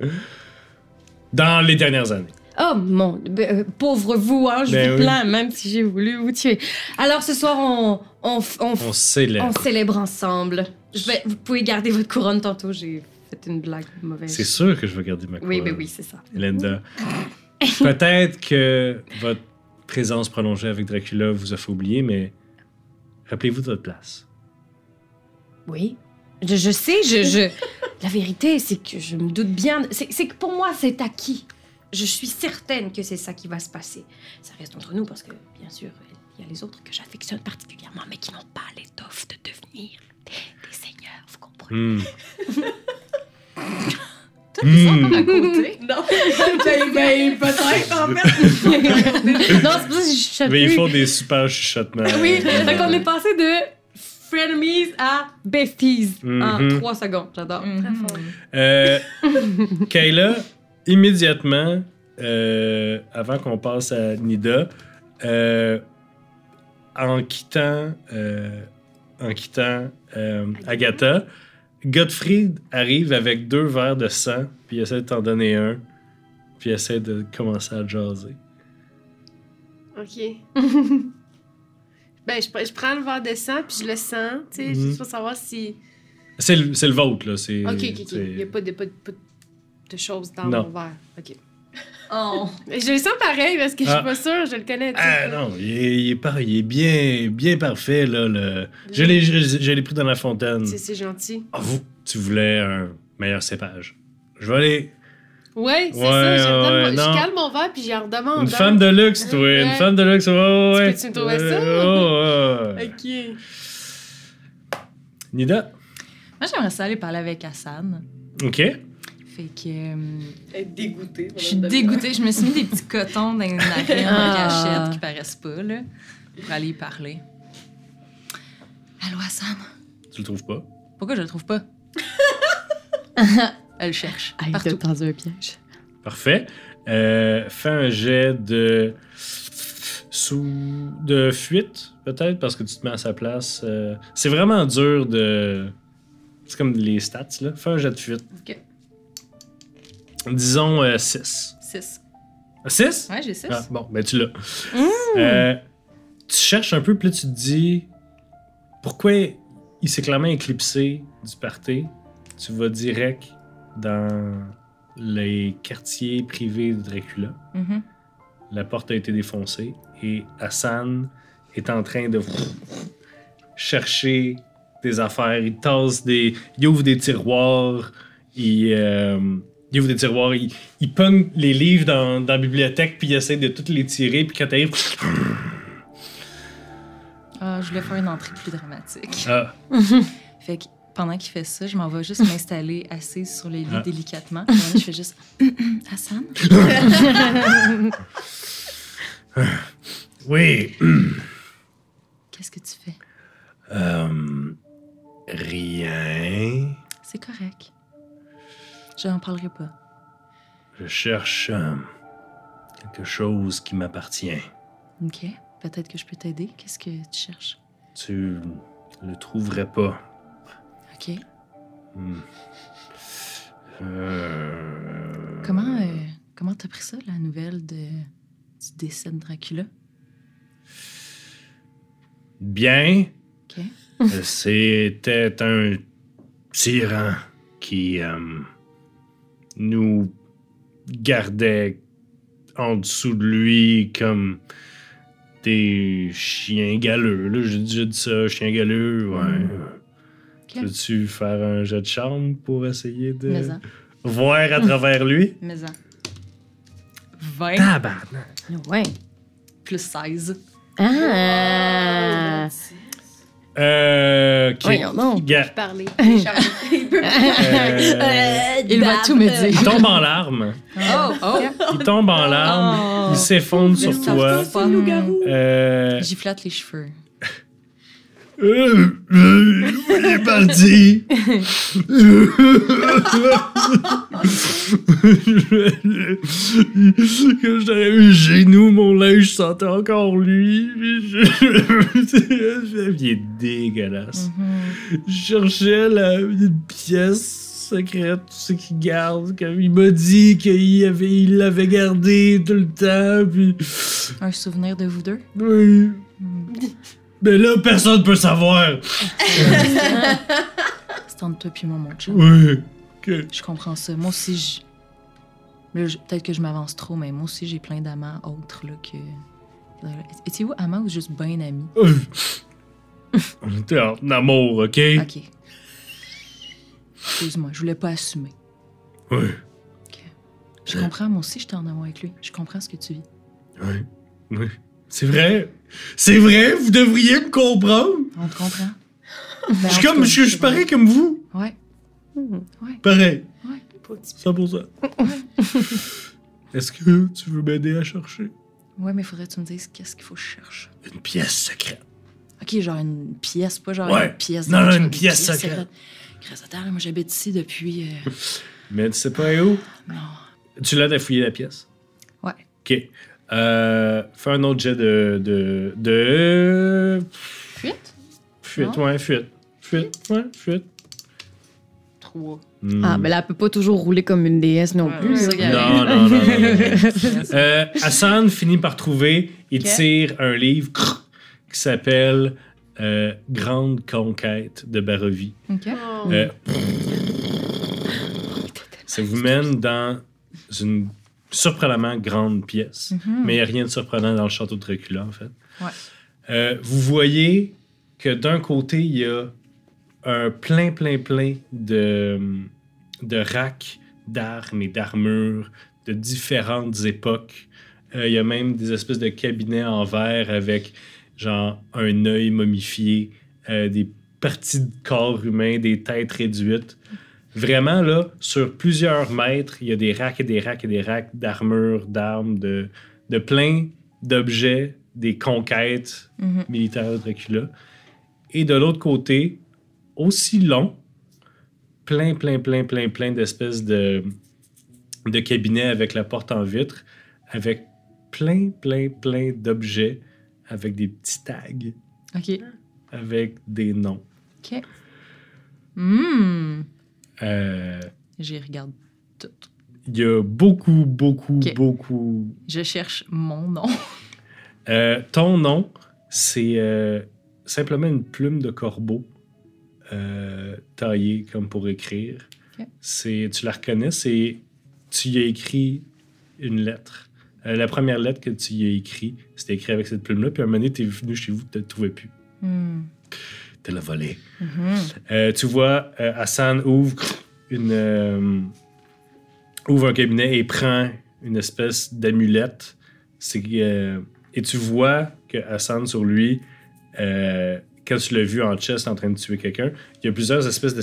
[SPEAKER 1] Dans les dernières années.
[SPEAKER 5] Oh mon, ben, euh, pauvre vous, hein, je
[SPEAKER 1] Ben
[SPEAKER 5] vous
[SPEAKER 1] oui.
[SPEAKER 5] plains, même si j'ai voulu vous tuer. Alors ce soir, on, on, f- on, f-
[SPEAKER 1] On célèbre.
[SPEAKER 5] on célèbre ensemble. Je vais, vous pouvez garder votre couronne tantôt. J'ai fait une blague mauvaise.
[SPEAKER 1] C'est sûr que je vais garder ma
[SPEAKER 5] Oui,
[SPEAKER 1] couronne.
[SPEAKER 5] ben oui, c'est ça.
[SPEAKER 1] Linda. Peut-être que votre présence prolongée avec Dracula vous a fait oublier, mais rappelez-vous de votre place.
[SPEAKER 5] Oui. Je, je sais, je, je... La vérité, c'est que je me doute bien... C'est c'est que pour moi, c'est acquis. Je suis certaine que c'est ça qui va se passer. Ça reste entre nous parce que, bien sûr, il y a les autres que j'affectionne particulièrement, mais qui n'ont pas l'étoffe de devenir des seigneurs, vous comprenez?
[SPEAKER 1] Hmm.
[SPEAKER 2] À
[SPEAKER 1] Hmm.
[SPEAKER 2] côté?
[SPEAKER 3] Non. Ben, peut-être, en fait.
[SPEAKER 5] non, c'est pas ça que je chuchote
[SPEAKER 1] Mais ils font des super chuchotements.
[SPEAKER 5] Oui, fait qu'on est passé de frenemies à besties en
[SPEAKER 1] Mhm.
[SPEAKER 5] trois secondes. J'adore.
[SPEAKER 2] Mhm.
[SPEAKER 1] Euh, Kayla, immédiatement, euh, avant qu'on passe à Nida, euh, en quittant, euh, en quittant euh, Agatha, Gottfried arrive avec deux verres de sang, puis essaie de t'en donner un, puis essaie de commencer à jaser.
[SPEAKER 4] OK. ben, je, pre- je prends le verre de sang, puis je le sens, tu sais,
[SPEAKER 1] Mhm.
[SPEAKER 4] juste pour savoir si...
[SPEAKER 1] C'est le, c'est le vôtre, là. C'est,
[SPEAKER 4] OK, OK, OK. Il n'y a pas de, pas de, pas de choses dans
[SPEAKER 1] Non.
[SPEAKER 4] mon verre. OK.
[SPEAKER 5] Oh.
[SPEAKER 4] Je le sens pareil, parce que je
[SPEAKER 1] Ah.
[SPEAKER 4] suis pas sûre, je le connais. tu sais.
[SPEAKER 1] Ah non, il est, il est par- il est bien, bien parfait, là. Le... Je l'ai je- je l'ai pris dans la fontaine.
[SPEAKER 4] C'est- C'est gentil.
[SPEAKER 1] Ah, vous, tu voulais un meilleur cépage. Je vais aller.
[SPEAKER 4] Ouais, c'est
[SPEAKER 1] Ouais,
[SPEAKER 4] ça. Je,
[SPEAKER 1] ouais,
[SPEAKER 4] redonne mon-
[SPEAKER 1] non.
[SPEAKER 4] je calme mon verre, puis j'y en redemande.
[SPEAKER 1] Une
[SPEAKER 4] hein.
[SPEAKER 1] femme de luxe, toi.
[SPEAKER 4] Ouais.
[SPEAKER 1] Une femme de luxe, ouais, ouais. ouais.
[SPEAKER 4] peux-tu me trouver ça?
[SPEAKER 1] Ouais.
[SPEAKER 4] OK.
[SPEAKER 1] Nida?
[SPEAKER 2] Moi, j'aimerais ça aller parler avec Hassan.
[SPEAKER 1] OK.
[SPEAKER 2] Fait que. euh,
[SPEAKER 3] Être dégoûtée.
[SPEAKER 2] je suis dégoûtée. Je me suis mis des petits cotons dans les narines en
[SPEAKER 5] Ah.
[SPEAKER 2] cachette qui paraissent pas, là, pour aller y parler. Allô, Hassan?
[SPEAKER 1] Tu le trouves pas?
[SPEAKER 2] Pourquoi je le trouve pas? Elle cherche.
[SPEAKER 5] Ah,
[SPEAKER 2] partout.
[SPEAKER 5] dans un piège.
[SPEAKER 1] Parfait. Euh, fais un jet de. Sous. de fuite, peut-être, parce que tu te mets à sa place. Euh, c'est vraiment dur de. C'est comme les stats, là. Fais un jet de fuite.
[SPEAKER 2] Ok.
[SPEAKER 1] Disons 6.
[SPEAKER 2] 6.
[SPEAKER 1] 6?
[SPEAKER 2] Ouais, j'ai 6.
[SPEAKER 1] Ah, bon, ben tu l'as. Euh, tu cherches un peu, puis là, tu te dis pourquoi il s'est clairement éclipsé du party? Tu vas direct dans les quartiers privés de Dracula.
[SPEAKER 2] Mhm.
[SPEAKER 1] La porte a été défoncée et Hassan est en train de chercher des affaires. Il tasse des. Il ouvre des tiroirs. Il, euh, il ouvre des tiroirs. Il, il pogne les livres dans, dans la bibliothèque puis il essaie de toutes les tirer. Puis quand t'arrives.
[SPEAKER 2] Ah, je voulais faire une entrée plus dramatique.
[SPEAKER 1] Ah,
[SPEAKER 2] Fait que pendant qu'il fait ça, je m'en vais juste m'installer assise sur le lit
[SPEAKER 1] Ah.
[SPEAKER 2] délicatement. Je fais juste Hassan.
[SPEAKER 1] oui.
[SPEAKER 2] Qu'est-ce que tu fais?
[SPEAKER 1] Euh, rien.
[SPEAKER 2] C'est correct. Je n'en parlerai pas.
[SPEAKER 1] Je cherche euh, quelque chose qui m'appartient.
[SPEAKER 2] Ok. Peut-être que je peux t'aider. Qu'est-ce que tu cherches?
[SPEAKER 1] Tu le trouverais pas.
[SPEAKER 2] Ok.
[SPEAKER 1] Hmm. Euh,
[SPEAKER 2] Comment euh, comment t'as pris ça, la nouvelle de, du décès de Dracula?
[SPEAKER 1] Bien.
[SPEAKER 2] OK.
[SPEAKER 1] Euh, C'était un tyran qui euh, nous gardait en dessous de lui comme des chiens galeux. Là, dit ça, chiens galeux. Ouais. Peux-tu faire un jet de charme pour essayer de
[SPEAKER 2] Mais-en.
[SPEAKER 1] voir à travers lui?
[SPEAKER 2] Mais-en. 20
[SPEAKER 1] Tabarnak!
[SPEAKER 5] Ouais.
[SPEAKER 2] plus 16.
[SPEAKER 5] Ah!
[SPEAKER 1] Euh, ok.
[SPEAKER 5] Voyons donc.
[SPEAKER 1] Ga-
[SPEAKER 4] Parler.
[SPEAKER 3] Il peut
[SPEAKER 1] euh,
[SPEAKER 2] Il va tout me
[SPEAKER 1] il
[SPEAKER 2] dire.
[SPEAKER 1] tombe en larmes.
[SPEAKER 2] Oh, oh.
[SPEAKER 1] Il tombe en larmes.
[SPEAKER 2] Oh.
[SPEAKER 1] Il s'effondre sur toi.
[SPEAKER 2] fait fun.
[SPEAKER 1] Euh,
[SPEAKER 2] J'y flatte les cheveux.
[SPEAKER 1] Il est parti. Quand j'avais eu genou, mon linge sentait encore lui. il est dégueulasse.
[SPEAKER 2] Mhm.
[SPEAKER 1] Je cherchais la, une pièce secrète, tout ce qu'il garde. Comme il m'a dit qu'il avait, il l'avait gardé tout le temps. Puis,
[SPEAKER 2] Un souvenir de vous deux?
[SPEAKER 1] oui.
[SPEAKER 2] Mhm.
[SPEAKER 1] Mais là, personne peut savoir.
[SPEAKER 2] C'est entre toi et moi, mon chum.
[SPEAKER 1] Oui. Que-
[SPEAKER 2] Je comprends ça. Moi aussi, je... peut-être que je m'avance trop, mais moi aussi, j'ai plein d'amants autres là, que... Étiez-vous amants ou juste bien amis?
[SPEAKER 1] On était en amour, ok?
[SPEAKER 2] OK. Excuse-moi, je voulais pas assumer.
[SPEAKER 1] Oui.
[SPEAKER 2] Je comprends, moi aussi, j'étais en amour avec lui. Je comprends ce que tu vis.
[SPEAKER 1] Oui. Oui. C'est vrai. C'est vrai, vous devriez me comprendre.
[SPEAKER 2] On te comprend.
[SPEAKER 1] Je suis comme, je, je suis pareil comme vous.
[SPEAKER 2] Ouais.
[SPEAKER 1] Pareil.
[SPEAKER 2] Ouais.
[SPEAKER 1] 100%. Est-ce que tu veux m'aider à chercher?
[SPEAKER 2] Ouais, mais faudrait que tu me dises qu'est-ce qu'il faut que je cherche.
[SPEAKER 1] une pièce secrète?
[SPEAKER 2] OK, genre une pièce, pas genre
[SPEAKER 1] Ouais.
[SPEAKER 2] une pièce.
[SPEAKER 1] Non, non, une pièce secrète.
[SPEAKER 2] Grâce à terre, moi, j'habite ici depuis... euh,
[SPEAKER 1] Mais tu sais pas où?
[SPEAKER 2] Non.
[SPEAKER 1] Tu l'as à fouiller la pièce?
[SPEAKER 2] Ouais.
[SPEAKER 1] OK. Euh, fais un autre jet de... de... de...
[SPEAKER 2] Fuite?
[SPEAKER 1] Fuite,
[SPEAKER 2] Non?
[SPEAKER 1] ouais, fuite. Fuite, ouais, fuite.
[SPEAKER 2] Trois.
[SPEAKER 1] Hmm.
[SPEAKER 5] Ah, mais là, elle peut pas toujours rouler comme une déesse non
[SPEAKER 2] Ouais,
[SPEAKER 5] plus.
[SPEAKER 2] ouais.
[SPEAKER 1] Non, non, non, non, non. Euh, Hassan finit par trouver
[SPEAKER 2] Ok.
[SPEAKER 1] tire un livre qui s'appelle euh, Grande conquête de Barovie.
[SPEAKER 2] OK.
[SPEAKER 4] Oh.
[SPEAKER 1] Euh, ça vous mène dans une surprenamment grande pièce,
[SPEAKER 2] Mhm.
[SPEAKER 1] mais il n'y a rien de surprenant dans le château de Dracula, en fait.
[SPEAKER 2] Ouais.
[SPEAKER 1] Euh, vous voyez que d'un côté, il y a un plein, plein, plein de, de racks d'armes et d'armures de différentes époques. Euh, il y a même des espèces de cabinets en verre avec genre un œil momifié, euh, des parties de corps humain, des têtes réduites. Vraiment, là, sur plusieurs mètres, il y a des racks et des racks et des racks d'armures, d'armes, de, de plein d'objets, des conquêtes
[SPEAKER 2] Mhm.
[SPEAKER 1] militaires de Dracula. Et de l'autre côté, aussi long, plein, plein, plein, plein, plein d'espèces de, de cabinets avec la porte en vitre, avec plein, plein, plein d'objets, avec des petits tags,
[SPEAKER 2] OK.
[SPEAKER 1] avec des noms.
[SPEAKER 2] OK. Hmm.
[SPEAKER 1] Euh,
[SPEAKER 2] J'y regarde tout.
[SPEAKER 1] Il y a beaucoup, beaucoup, beaucoup.
[SPEAKER 2] Je cherche mon nom.
[SPEAKER 1] Euh, ton nom, c'est euh, simplement une plume de corbeau taillée comme pour écrire. C'est, tu la reconnais, c'est tu y as écrit une lettre. La première lettre que tu y as écrit, c'était écrit avec cette plume-là. Puis à un moment donné, tu es venu chez vous, tu ne trouvais plus.
[SPEAKER 2] Hmm.
[SPEAKER 1] Tu l'as volé.
[SPEAKER 2] Mhm.
[SPEAKER 1] Euh, tu vois, euh, Hassan ouvre une euh, ouvre un cabinet et prend une espèce d'amulette. Et tu vois que Hassan sur lui, quand tu l'as vu en chest en train de tuer quelqu'un, il y a plusieurs espèces de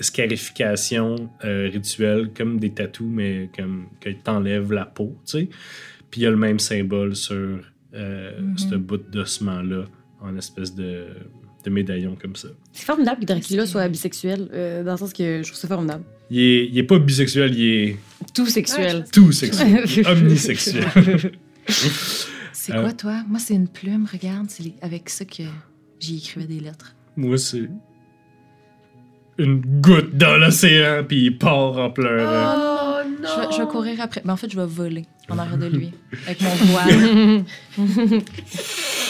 [SPEAKER 1] scarifications euh, rituelles comme des tatous mais comme que t'enlèves la peau, tu sais. Puis il y a le même symbole sur euh,
[SPEAKER 2] Mhm.
[SPEAKER 1] ce bout d'ossement là en espèce de, de médaillon comme ça.
[SPEAKER 5] C'est formidable que Dracula soit bisexuel, euh, dans le sens que je trouve ça formidable.
[SPEAKER 1] Il est, il est pas bisexuel, il est
[SPEAKER 5] Tout sexuel.
[SPEAKER 1] tout sexuel. Omnisexuel.
[SPEAKER 2] C'est
[SPEAKER 1] Euh.
[SPEAKER 2] quoi, toi? Moi, c'est une plume. Regarde, c'est les- avec ça que j'y écrivais des lettres.
[SPEAKER 1] Moi, c'est une goutte dans l'océan, puis il part en pleurant.
[SPEAKER 3] Oh
[SPEAKER 2] Je vais, je vais courir après. Ben, en fait, je vais voler en arrière de lui avec mon voile.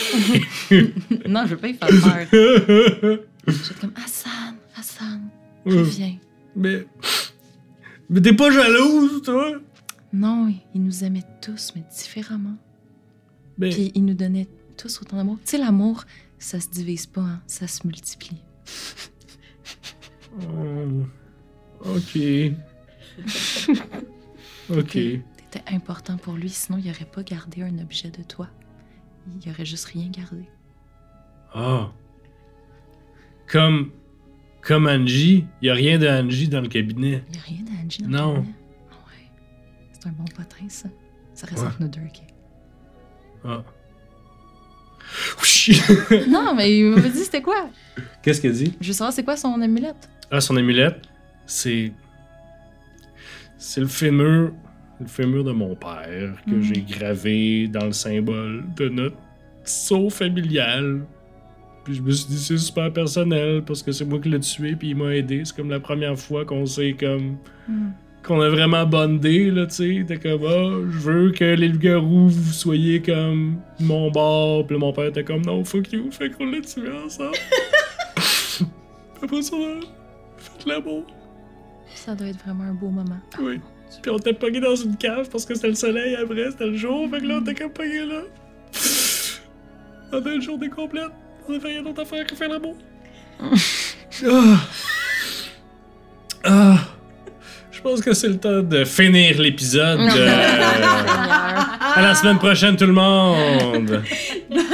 [SPEAKER 2] non, je veux pas y faire peur. Être comme Hassan, Hassan, reviens.
[SPEAKER 1] mais. Mais t'es pas jalouse, toi?
[SPEAKER 2] Non, il nous aimait tous, mais différemment.
[SPEAKER 1] Mais.
[SPEAKER 2] Puis il nous donnait tous autant d'amour. Tu sais, l'amour, ça se divise pas, hein, ça se multiplie.
[SPEAKER 1] Oh, ok. ok.
[SPEAKER 2] T'étais important pour lui, sinon il aurait pas gardé un objet de toi. Il aurait juste rien gardé.
[SPEAKER 1] Ah. Comme. Comme Angie. Y a rien de Angie dans le cabinet.
[SPEAKER 2] Il y a rien d'Angie dans
[SPEAKER 1] Non.
[SPEAKER 2] le cabinet. Ah ouais. C'est un bon potin, ça. Ça reste
[SPEAKER 1] Ouais.
[SPEAKER 2] entre nous deux, OK?
[SPEAKER 1] Ah. Ouchi.
[SPEAKER 2] non, mais il m'a dit c'était quoi?
[SPEAKER 1] Qu'est-ce qu'elle dit?
[SPEAKER 2] Je veux savoir c'est quoi son amulette?
[SPEAKER 1] Ah, son amulette, c'est. C'est le fémur. Le fémur de mon père que
[SPEAKER 2] Mm.
[SPEAKER 1] j'ai gravé dans le symbole de notre sceau familial. Puis je me suis dit, c'est super personnel parce que c'est moi qui l'ai tué, puis il m'a aidé. C'est comme la première fois qu'on s'est comme.
[SPEAKER 2] Hmm.
[SPEAKER 1] qu'on a vraiment bondé, là, tu sais. T'es comme, ah, je veux que les loups-garous, vous soyez comme mon bord. Puis mon père était comme, non, fuck you, fait qu'on l'a tué ensemble. Après ça, on a fait l'amour.
[SPEAKER 2] Ça doit être vraiment un beau moment.
[SPEAKER 1] Oui. Puis on était pogné dans une cave parce que c'était le soleil après, c'était le jour. Fait que là, on était comme pogné là. On a une journée complète. On a fait rien d'autre à faire que faire l'amour. ah. Ah. Je pense que c'est le temps de finir l'épisode. Euh, à la semaine prochaine, tout le monde!